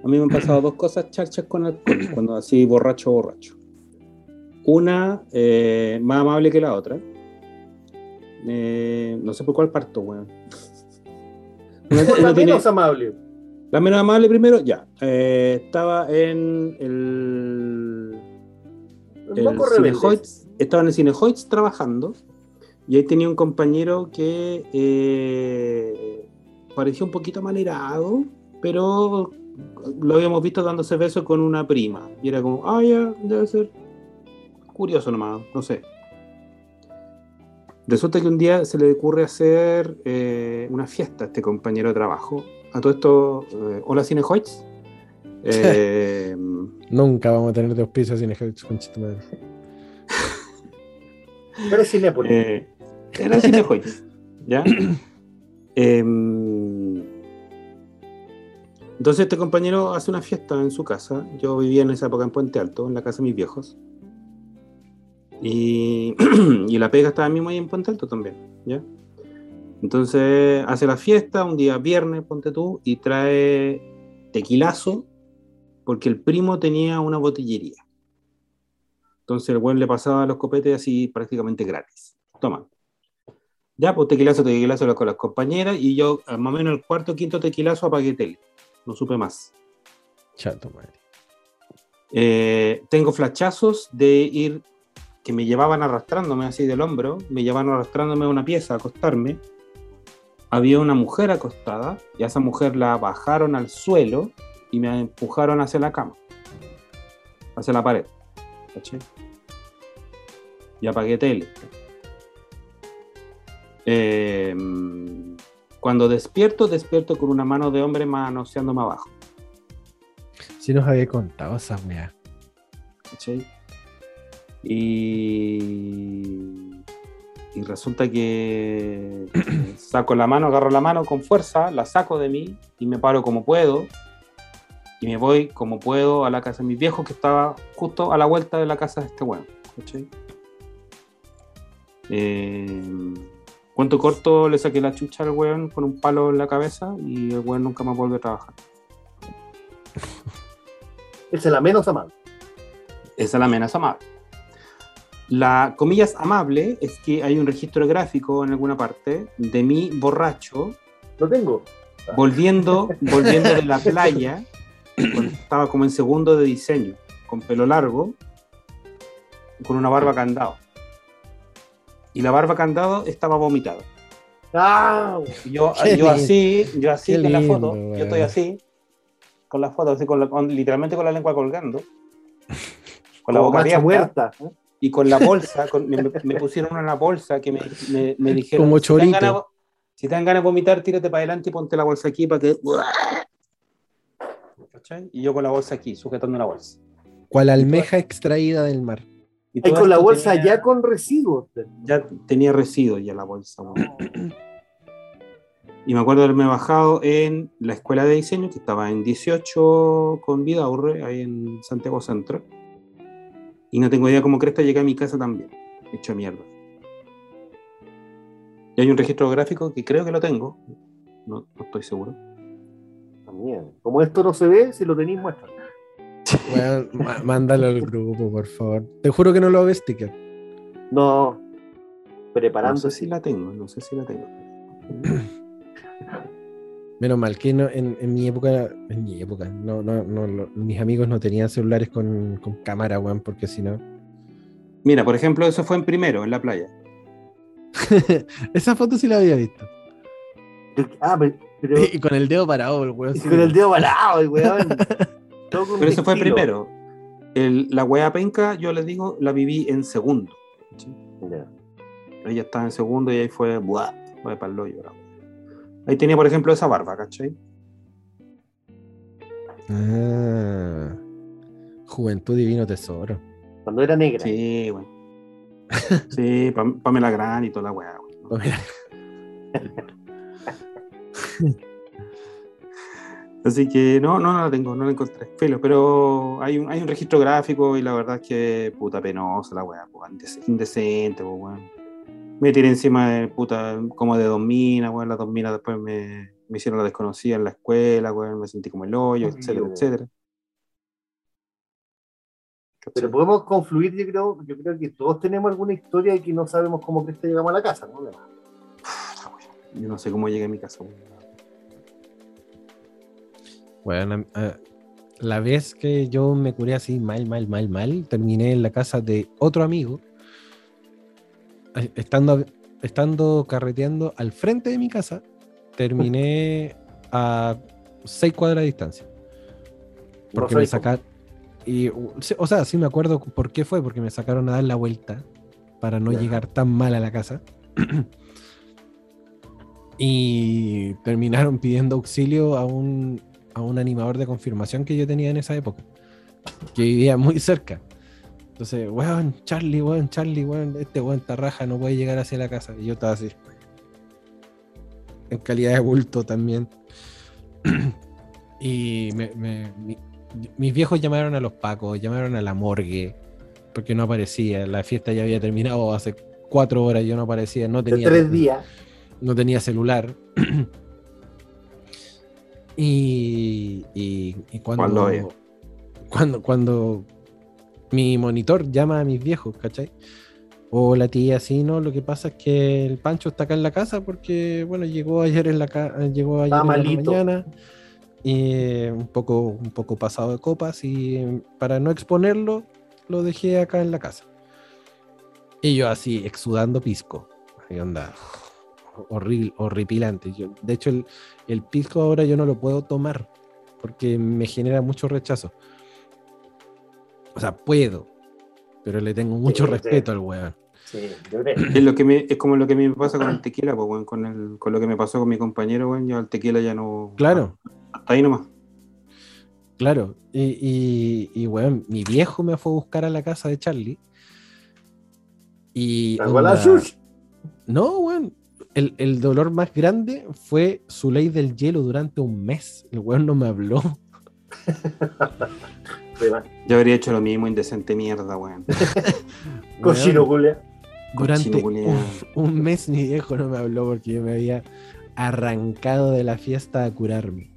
a mí me han pasado dos cosas charchas con alcohol, cuando así borracho borracho. Una eh, más amable que la otra. Eh, no sé por cuál parto, weón. Por una la tiene- menos amable. La menos amable primero, ya. Eh, estaba en el, el estaba en el Cine Hoyts trabajando y ahí tenía un compañero que eh, parecía un poquito manerado, pero lo habíamos visto dándose besos con una prima. Y era como, ah, ya, debe ser curioso nomás, no sé. Resulta que un día se le ocurre hacer eh, una fiesta a este compañero de trabajo a todo esto, eh, hola Cinehoids. Eh, Nunca vamos a tener de auspicio sin ejército, conchita madre. Pero es Cinépolis. eh, era Cinehoids, ¿ya? Em, entonces este compañero hace una fiesta en su casa. Yo vivía en esa época en Puente Alto, en la casa de mis viejos. Y, y la pega estaba mismo ahí en Puente Alto también, ¿ya? Entonces hace la fiesta un día viernes, ponte tú, y trae tequilazo porque el primo tenía una botillería. Entonces el buen le pasaba los copetes así prácticamente gratis. Toma. Ya, pues tequilazo, tequilazo con las compañeras y yo, al más o menos el cuarto quinto tequilazo apagué tele. No supe más. Chato, madre. Eh, tengo flachazos de ir que me llevaban arrastrándome así del hombro, me llevaban arrastrándome a una pieza a acostarme. Había una mujer acostada y a esa mujer la bajaron al suelo y me empujaron hacia la cama, hacia la pared. ¿cachai? Y apagué tele. Eh, cuando despierto, despierto con una mano de hombre manoseándome abajo. Si nos había contado esa weá. ¿cachai? Y, y resulta que saco la mano, agarro la mano con fuerza, la saco de mí y me paro como puedo. Y me voy como puedo a la casa de mis viejos que estaba justo a la vuelta de la casa de este weón. ¿cachai? Eh, cuento corto, le saqué la chucha al weón con un palo en la cabeza y el weón nunca más vuelve a trabajar. Esa es la menos amable. Esa es la amenaza amable. La comillas amable es que hay un registro gráfico en alguna parte de mí borracho Lo tengo. volviendo, volviendo de la playa, estaba como en segundo de diseño, con pelo largo, con una barba candado. Y la barba candado estaba vomitada. ¡Ah! Yo, yo así, yo así con la foto, yo estoy así, con la foto, así con la- con- literalmente con la lengua colgando, con la boca abierta. y con la bolsa, con- me, me pusieron una bolsa que me, me, me dijeron, Como si te dan ganas de vomitar, tírate para adelante y ponte la bolsa aquí para que... ¿Cachai? Y yo con la bolsa aquí, sujetando una bolsa. Cual almeja extraída del mar. Y con la bolsa tenía- ya con residuos. ya tenía residuos ya la bolsa. Y me acuerdo de haberme bajado en la escuela de diseño, que estaba en 18 con Vidaurre, ahí en Santiago Centro. Y no tengo idea cómo cresta llegué a mi casa también, hecho mierda. Y hay un registro gráfico que creo que lo tengo, no, no estoy seguro. También. Como esto no se ve, si lo tenéis, ma- mándalo al grupo, por favor. Te juro que no lo ves, sticker. No. No Preparando. sé si la tengo, no sé si la tengo. Menos mal que no, en, en mi época, en mi época, no, no, no, lo- mis amigos no tenían celulares con, con cámara, weón, porque si no. Mira, por ejemplo, eso fue en primero, en la playa. Esa foto sí la había visto. Ah, pero, pero- Y con el dedo parado, el weón. y sí. con el dedo balado, el weón. Todo con Pero eso fue primero. El- la wea penca, yo les digo, la viví en segundo. Ya. Ella estaba en segundo y ahí fue, ¡buah! Fue para el hoyo. Ahí tenía, por ejemplo, esa barba, ¿cachai? Ah, juventud divino tesoro. Cuando era negra. Sí, bueno. Sí, Pam- Pamela Gran y toda la wea. weón. Así que no, no, no la tengo, no la encontré. Filo, pero hay un, hay un registro gráfico y la verdad es que puta penosa la weá, pues, indec- indecente, pues, weón. Me tiré encima de puta, como de dos minas, weón. Las dos minas después me, me hicieron la desconocida en la escuela, weón. Me sentí como el hoyo, etcétera, weón. etcétera. Pero podemos confluir, yo creo, yo creo que todos tenemos alguna historia y que no sabemos cómo que llegamos a la casa, ¿no? Yo no sé cómo llegué a mi casa, weón. Bueno, ah, la vez que yo me curé así mal, mal, mal, mal, terminé en la casa de otro amigo, eh, estando, estando carreteando al frente de mi casa, terminé a seis cuadras de distancia. Porque No me sacaron. Y, o sea, sí me acuerdo por qué fue, porque me sacaron a dar la vuelta para no llegar tan mal a la casa. Y terminaron pidiendo auxilio a un, a un animador de confirmación que yo tenía en esa época, que vivía muy cerca. Entonces, weón, Charlie, weón, Charlie, weón, este weón tarraja no puede llegar hacia la casa. Y yo estaba así. En calidad de bulto también. y me- me- mi- mis viejos llamaron a los pacos, llamaron a la morgue, porque no aparecía. La fiesta ya había terminado hace cuatro horas, yo no aparecía, no De tenía, tres días. no tenía celular. y, y, y cuando, Cuando cuando, cuando mi monitor llama a mis viejos, ¿cachai? O la tía, sí, no, lo que pasa es que el Pancho está acá en la casa porque, bueno, llegó ayer en la, llegó ayer en la mañana y eh, un poco, un poco pasado de copas y eh, para no exponerlo, lo dejé acá en la casa. Y yo así, exudando pisco. Ahí onda, horrible, horripilante. Yo, de hecho, el, el pisco ahora yo no lo puedo tomar porque me genera mucho rechazo. O sea, puedo, pero le tengo mucho Sí, sí. respeto al weón. Sí, yo. Es, lo que me, es como lo que a mí me pasa con el tequila, pues, weón, con, el, con lo que me pasó con mi compañero, weón, yo al tequila ya no... Claro, Hasta ahí nomás. claro. Y, y, y, weón, mi viejo me fue a buscar a la casa de Charlie. Y. La onda-. No, weón. El, el dolor más grande fue su ley del hielo durante un mes. El weón no me habló. Yo habría hecho lo mismo, indecente mierda, weón. Cochino, Julia. Durante Cochino un, un mes mi viejo no me habló porque yo me había arrancado de la fiesta a curarme.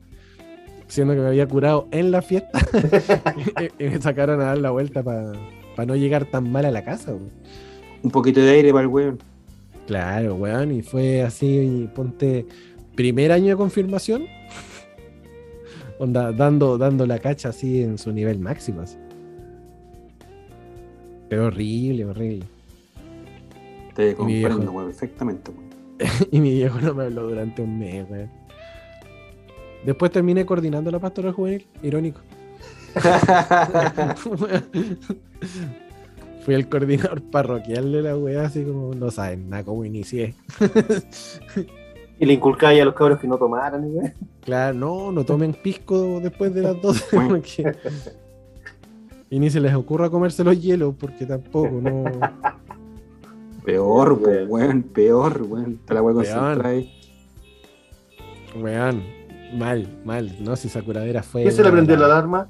Siendo que me había curado en la fiesta y, y me sacaron a dar la vuelta para no llegar tan mal a la casa. weón. Un poquito de aire para el weón. Claro, weón, y fue así, y ponte, primer año de confirmación, onda, dando, dando la cacha así en su nivel máximo. así. Pero horrible, horrible. Te mi viejo. comprendo, weón, perfectamente, weón. Y mi viejo no me habló durante un mes, weón. Después terminé coordinando la pastoral juvenil, irónico. Fui el coordinador parroquial de la weá, así como no saben nada cómo inicié. Y le inculcaba ya a los cabros que no tomaran, güey. Claro, no, no tomen pisco después de las 12 Bueno. porque... Y ni se les ocurra comerse los hielos porque tampoco, no... Peor, Weón. weón, peor, weón. Está la weá concentrada ahí. Weón, mal, mal, no, si esa curadera fue... ¿Quién se le prendió la alarma?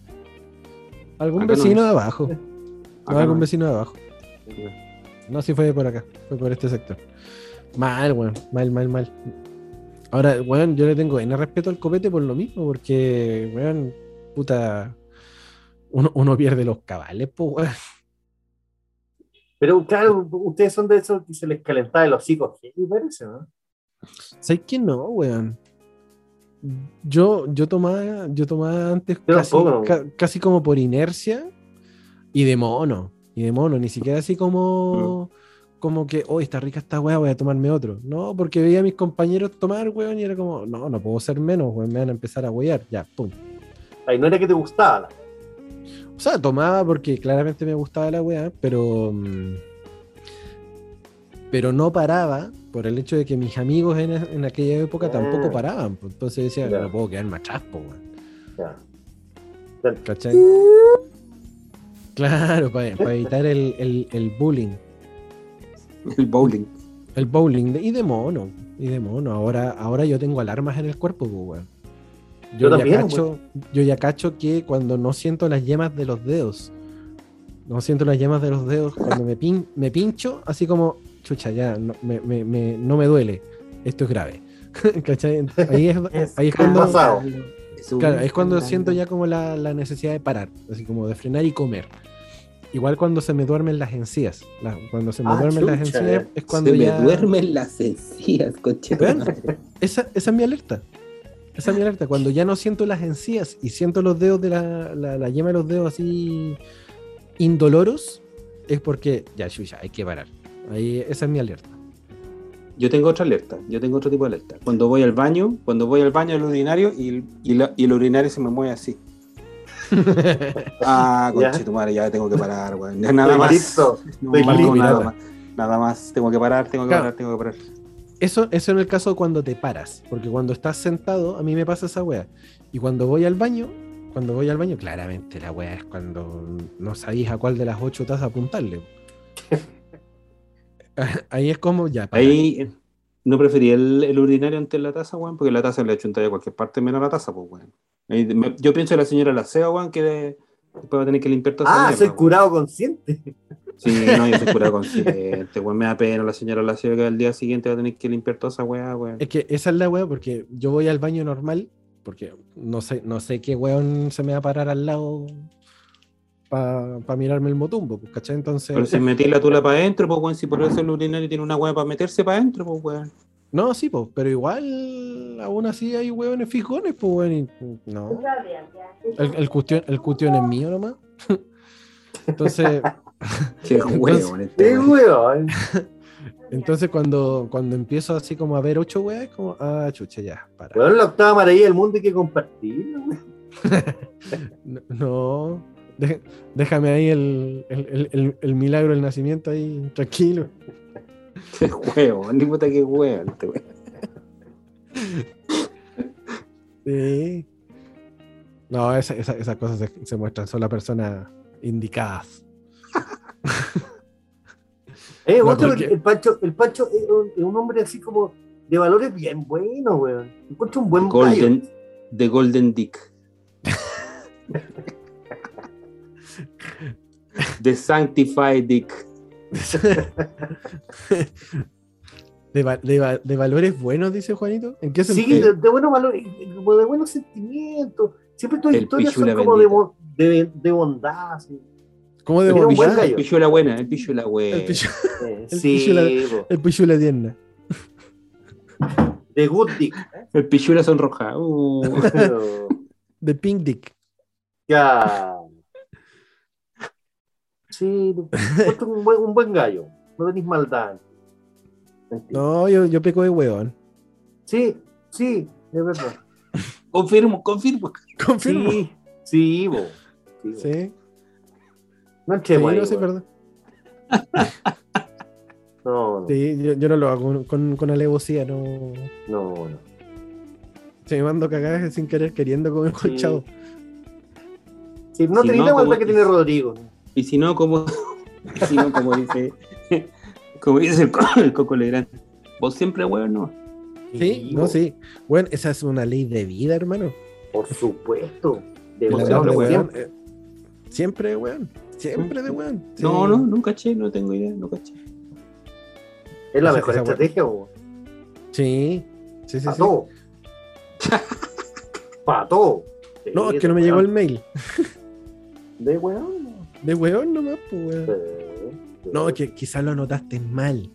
Algún Acá vecino de abajo. No, algún no. vecino de abajo. No, sí fue por acá, fue por este sector. Mal, weón, mal, mal, mal. Ahora, weón, yo le tengo en respeto al copete por lo mismo, porque, weón, puta, uno, uno pierde los cabales, pues, weón. Pero claro, ustedes son de esos que se les calentaba el hocico. ¿Qué parece, no? ¿Sabes que no, weón? Yo, yo tomaba, yo tomaba antes ca- casi como por inercia y de mono, y de mono, ni siquiera así como, como que, oh, está rica esta weá, voy a tomarme otro. No, porque veía a mis compañeros tomar, weón, y era como, no, no puedo ser menos, weón, me van a empezar a wear, ya, pum. Ay, no era que te gustaba. la- O sea, tomaba porque claramente me gustaba la weá, pero. mm, Pero no paraba por el hecho de que mis amigos en, en aquella época tampoco Ah. paraban. pues. Entonces decía, no puedo quedarme atrás, po, weón. Ya. ¿Cachai? Claro, para evitar el, el- el bullying. El bowling. El bowling de- y de mono. Y de mono. Ahora, ahora yo tengo alarmas en el cuerpo, pues, weón. Yo, Yo ya también, cacho, yo ya cacho que cuando no siento las yemas de los dedos, no siento las yemas de los dedos, cuando me, pin- me pincho, así como, chucha, ya, no me, me- me- no me duele, esto es grave. ¿Cachai? Ahí es, Es ahí es cuando, claro, es cuando siento ya como la, la necesidad de parar, así como de frenar y comer. Igual cuando se me duermen las encías. la- cuando se me Ah, duermen las encías ya. es cuando Se ya... me duermen las encías, coche. Esa, esa es mi alerta. Esa es mi alerta. Cuando ya no siento las encías y siento los dedos de la, la, la yema de los dedos así indoloros, es porque ya, chucha, hay que parar. Ahí, esa es mi alerta. Yo tengo otra alerta, yo tengo otro tipo de alerta. Cuando voy al baño, cuando voy al baño al urinario y, y, la- y el urinario se me mueve así. Ah, tu madre, ya tengo que parar, weón. Ya Nada Estoy más. listo. No, estoy no, listo. nada más. Nada más, tengo que parar, tengo que Claro. parar, tengo que parar. Eso, eso en el caso cuando te paras, porque cuando estás sentado, a mí me pasa esa wea. Y cuando voy al baño, cuando voy al baño, claramente la wea es cuando no sabéis a cuál de las ocho tazas apuntarle. Ahí es como ya. para. Ahí no prefería el, el urinario antes de la taza, weón, porque la taza le achuntaría a cualquier parte menos la taza, pues, weón. Ahí me- yo pienso en la señora Laceo, weón, que de- después va a tener que limpiar toda esa Ah, mierda, soy weón. curado consciente. Sí, no, yo soy curado consciente, weón. Me da pena la señora Laceo que al día siguiente va a tener que limpiar toda esa weá, weón. Es que esa es la wea, porque yo voy al baño normal, porque no sé, no sé qué weón se me va a parar al lado para mirarme el motumbo, pues, ¿cachai? Entonces. Pero si metí la tula para adentro, pues, weón, si por eso el urinario tiene una weá para meterse para adentro, pues, weón. No, sí, pues, pero igual aún así hay hueones fijones, pues, weón. y- No. El, el, cuestión, el cuestión es mío nomás. Entonces, Qué Entonces- weón, este weón. weón. entonces cuando, cuando empiezo así como a ver ocho weas, es como, ah, chucha, ya, para. Weón, la octava maravilla del mundo hay que. No, no, de- déjame ahí el, el, el- el- el milagro del nacimiento ahí, tranquilo. Qué weón, ni puta que weón, este weón. Sí. No, esa- esa- esas cosas se, se muestran solo a personas indicadas. Eh, No, otro, porque- el Pancho, el Pancho es un, es un hombre así como de valores bien buenos, weón. Encuentro un buen. Golden, The Golden Dick. The Sanctified Dick. De, va- de va- de valores buenos, dice Juanito. ¿En qué Sí, sentido? de, de buenos valores, de buenos sentimientos. Siempre tus historias son pichula como de, bendita. bo- de, de bondad. así. ¿Cómo de bondad? El pillo la buena, el pillo la buena. El pichu- Eh, El sí, pichula- el pichula tierna. de good dick. El pichula sonroja. Uh. De Pink Dick. ya. Sí, un buen, un buen gallo. No tenéis maldad. Mentira. No, yo, yo peco de hueón. Sí, sí, es verdad. Confirmo, confirmo. Confirmo. Sí, sí, bo. Sí, bo. Sí, No sí, entremos no, sí, verdad. No, no, Sí, yo, yo no lo hago con, con, alevosía, no. no, no. Se me mando cagadas sin querer, queriendo comer Sí. colchado. Sí, no no, la maldad que tiene Rodrigo. Y si no, como, si no, como dice, como dice el, co- el Coco Legrand, vos siempre weón, no. Sí, no, sí. Bueno, esa es una ley de vida, hermano. Por supuesto. De verdad, weón, siempre. eh, Siempre weón. Siempre de weón. Sí. No, no, no caché, no tengo idea, no caché. Es la mejor estrategia, bo. Sí, sí, sí. Para sí. todo. Para todo. No, es que no me llegó el weón. mail. De weón. De weón nomás, pues weón. Sí, sí. No, que quizás lo anotaste mal.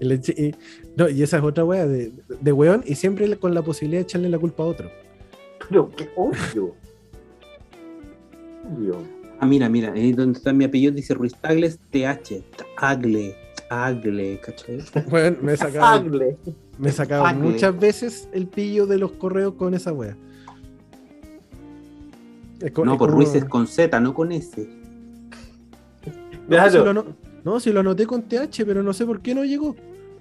Y- no, y esa es otra wea de, de weón y siempre con la posibilidad de echarle la culpa a otro. Pero qué obvio. Obvio. Ah, mira, mira, ahí donde está mi apellido dice Ruiz Tagles TH. Tagle, Tagle, ¿cachai? Weón, me sacaba, me sacaba muchas veces el pillo de los correos con esa wea. No, por como- Ruiz es con Z, no con S. No, si lo, ano- no, si lo anoté con TH, pero no sé por qué no llegó.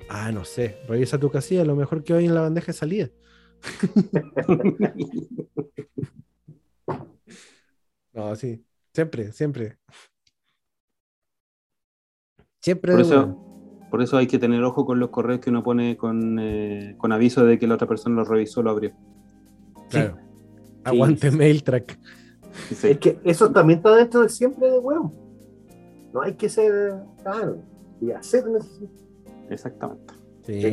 Ah, no sé. Revisa tu casilla, lo mejor que hay en la bandeja de salida. No, sí. Siempre, siempre. Siempre Por eso, por eso hay que tener ojo con los correos que uno pone con, eh, con aviso de que la otra persona lo revisó, lo abrió. Claro. Aguante mail track. Sí. Es que eso también está dentro de siempre de weón. No hay que ser claro y hacer. Exactamente. Sí. Sí.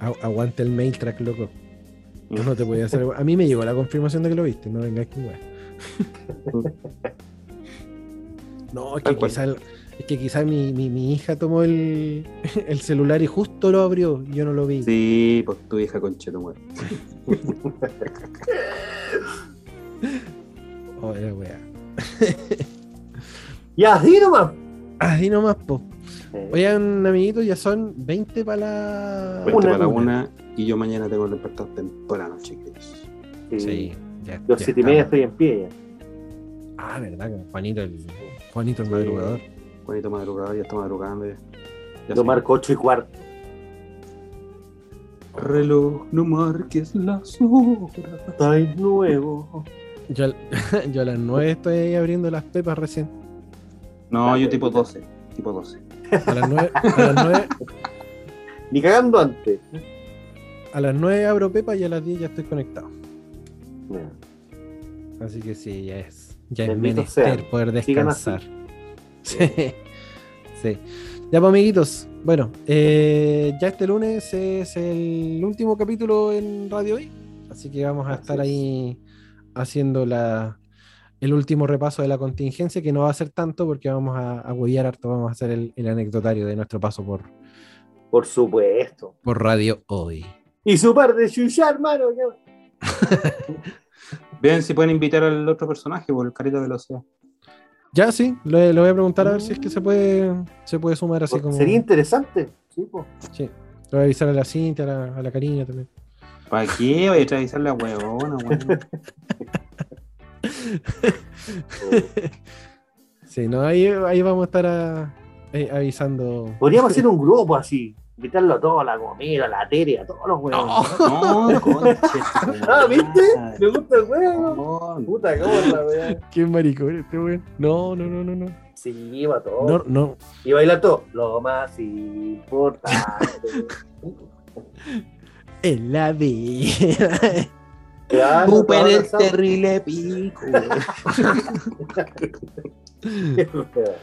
Agu- aguante el mail track, loco. Yo no te podía hacer. A mí me llegó la confirmación de que lo viste, no vengáis con weón. No, es que Tal cual. quizá, es que quizá mi, mi, mi hija tomó el, el celular y justo lo abrió. y Yo no lo vi. Sí, pues tu hija concheto, weón. Wea. Y así nomás. Así nomás, po. Oigan, amiguitos, ya son 20 para la. Veinte Una, para la una. y yo mañana tengo que despertar temprano, chiquillos. sí. Sí, ya. Yo ya siete y media estoy en pie ya. Ah, verdad, que Juanito el, Juanito el Sí. madrugador. Juanito madrugador, ya está madrugando. ya. Ya Lo marco 8 y cuarto. Reloj, no marques las horas. Está nuevo. Yo, yo a las 9 estoy abriendo las pepas recién. No, yo tipo ya. 12. Tipo 12. A las 9, a las 9, Ni cagando antes. a las 9 abro pepa y a las 10 ya estoy conectado. Mira, Así que sí, ya es. Ya es Benditos menester sean. poder descansar. Sí. sí. Ya pues amiguitos. Bueno, eh, ya este lunes es el último capítulo en Radio I. Así que vamos a Así estar es. ahí haciendo la, el último repaso de la contingencia, que no va a ser tanto porque vamos a, a huevear harto, vamos a hacer el, el anecdotario de nuestro paso por, Por supuesto. por Radio Hoy. Y su par de chucha, hermano. ya. Vean si pueden invitar al otro personaje, por el carita velocidad. Ya sí, le, le voy a preguntar a ver si es que se puede, se puede sumar así como. Sería interesante. Sí, po. Sí. Le voy a avisar a la Cintia, a la, a la Karina también. ¿Para qué? Voy a traer la huevona, weón. Sí, no, ahí, ahí vamos a estar a- eh, avisando. Podríamos hacer un grupo así. Invitarlo a todos, a la comida, a la tele, a todos los huevos. No, conche. Ah, ¿viste? Me gusta el huevo. No, Puta, ¿cómo es la weá? Qué maricón este weón. No, no, no, no, no. Sí, va todo. No, no. Y baila todo. Lo más importante. En la vida. Claro, todo el terrible pico.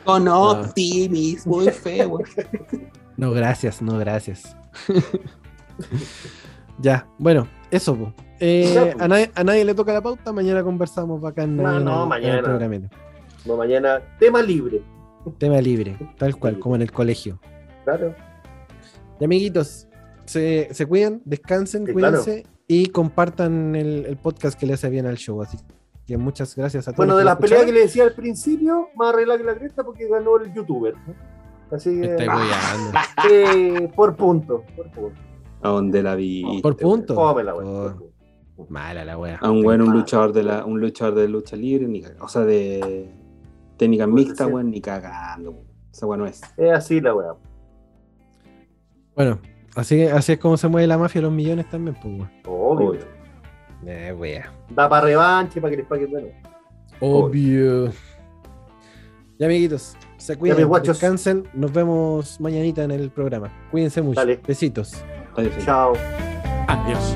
Con optimismo muy feo. No, gracias, no, gracias. ya, bueno, eso, po. Eh, Ya, po. a, nadie, a nadie le toca la pauta, mañana conversamos bacán No, en no, en mañana. No, mañana, tema libre. Tema libre, tal cual, como en el colegio. Claro. Y amiguitos, se, se cuidan, descansen, Sí, cuídense y compartan el, el podcast que le hace bien al show. Así que muchas gracias a todos. Bueno, de las lo peleas que le decía al principio, más arreglar que la cresta porque ganó el youtuber. ¿no? Así que, eh, por punto. Por punto. ¿A dónde la vi? Por punto. Fómela, weón, Por- por punto. Mala la wea. A un bueno, un luchador de la, un luchador de lucha libre, ni cagando. O sea, de técnica mixta, weón, ni cagando. Esa weón no es. Es así la weá. Bueno, así, así es como se mueve la mafia los millones también, pues weón. Obvio. Obvio. Eh. Da para revanche, para que les paguen bueno. Obvio. Ya, amiguitos, se cuidan, guachos. descansen. Nos vemos mañanita en el programa. Cuídense mucho. Dale. Besitos. Adiós. Chao. Adiós.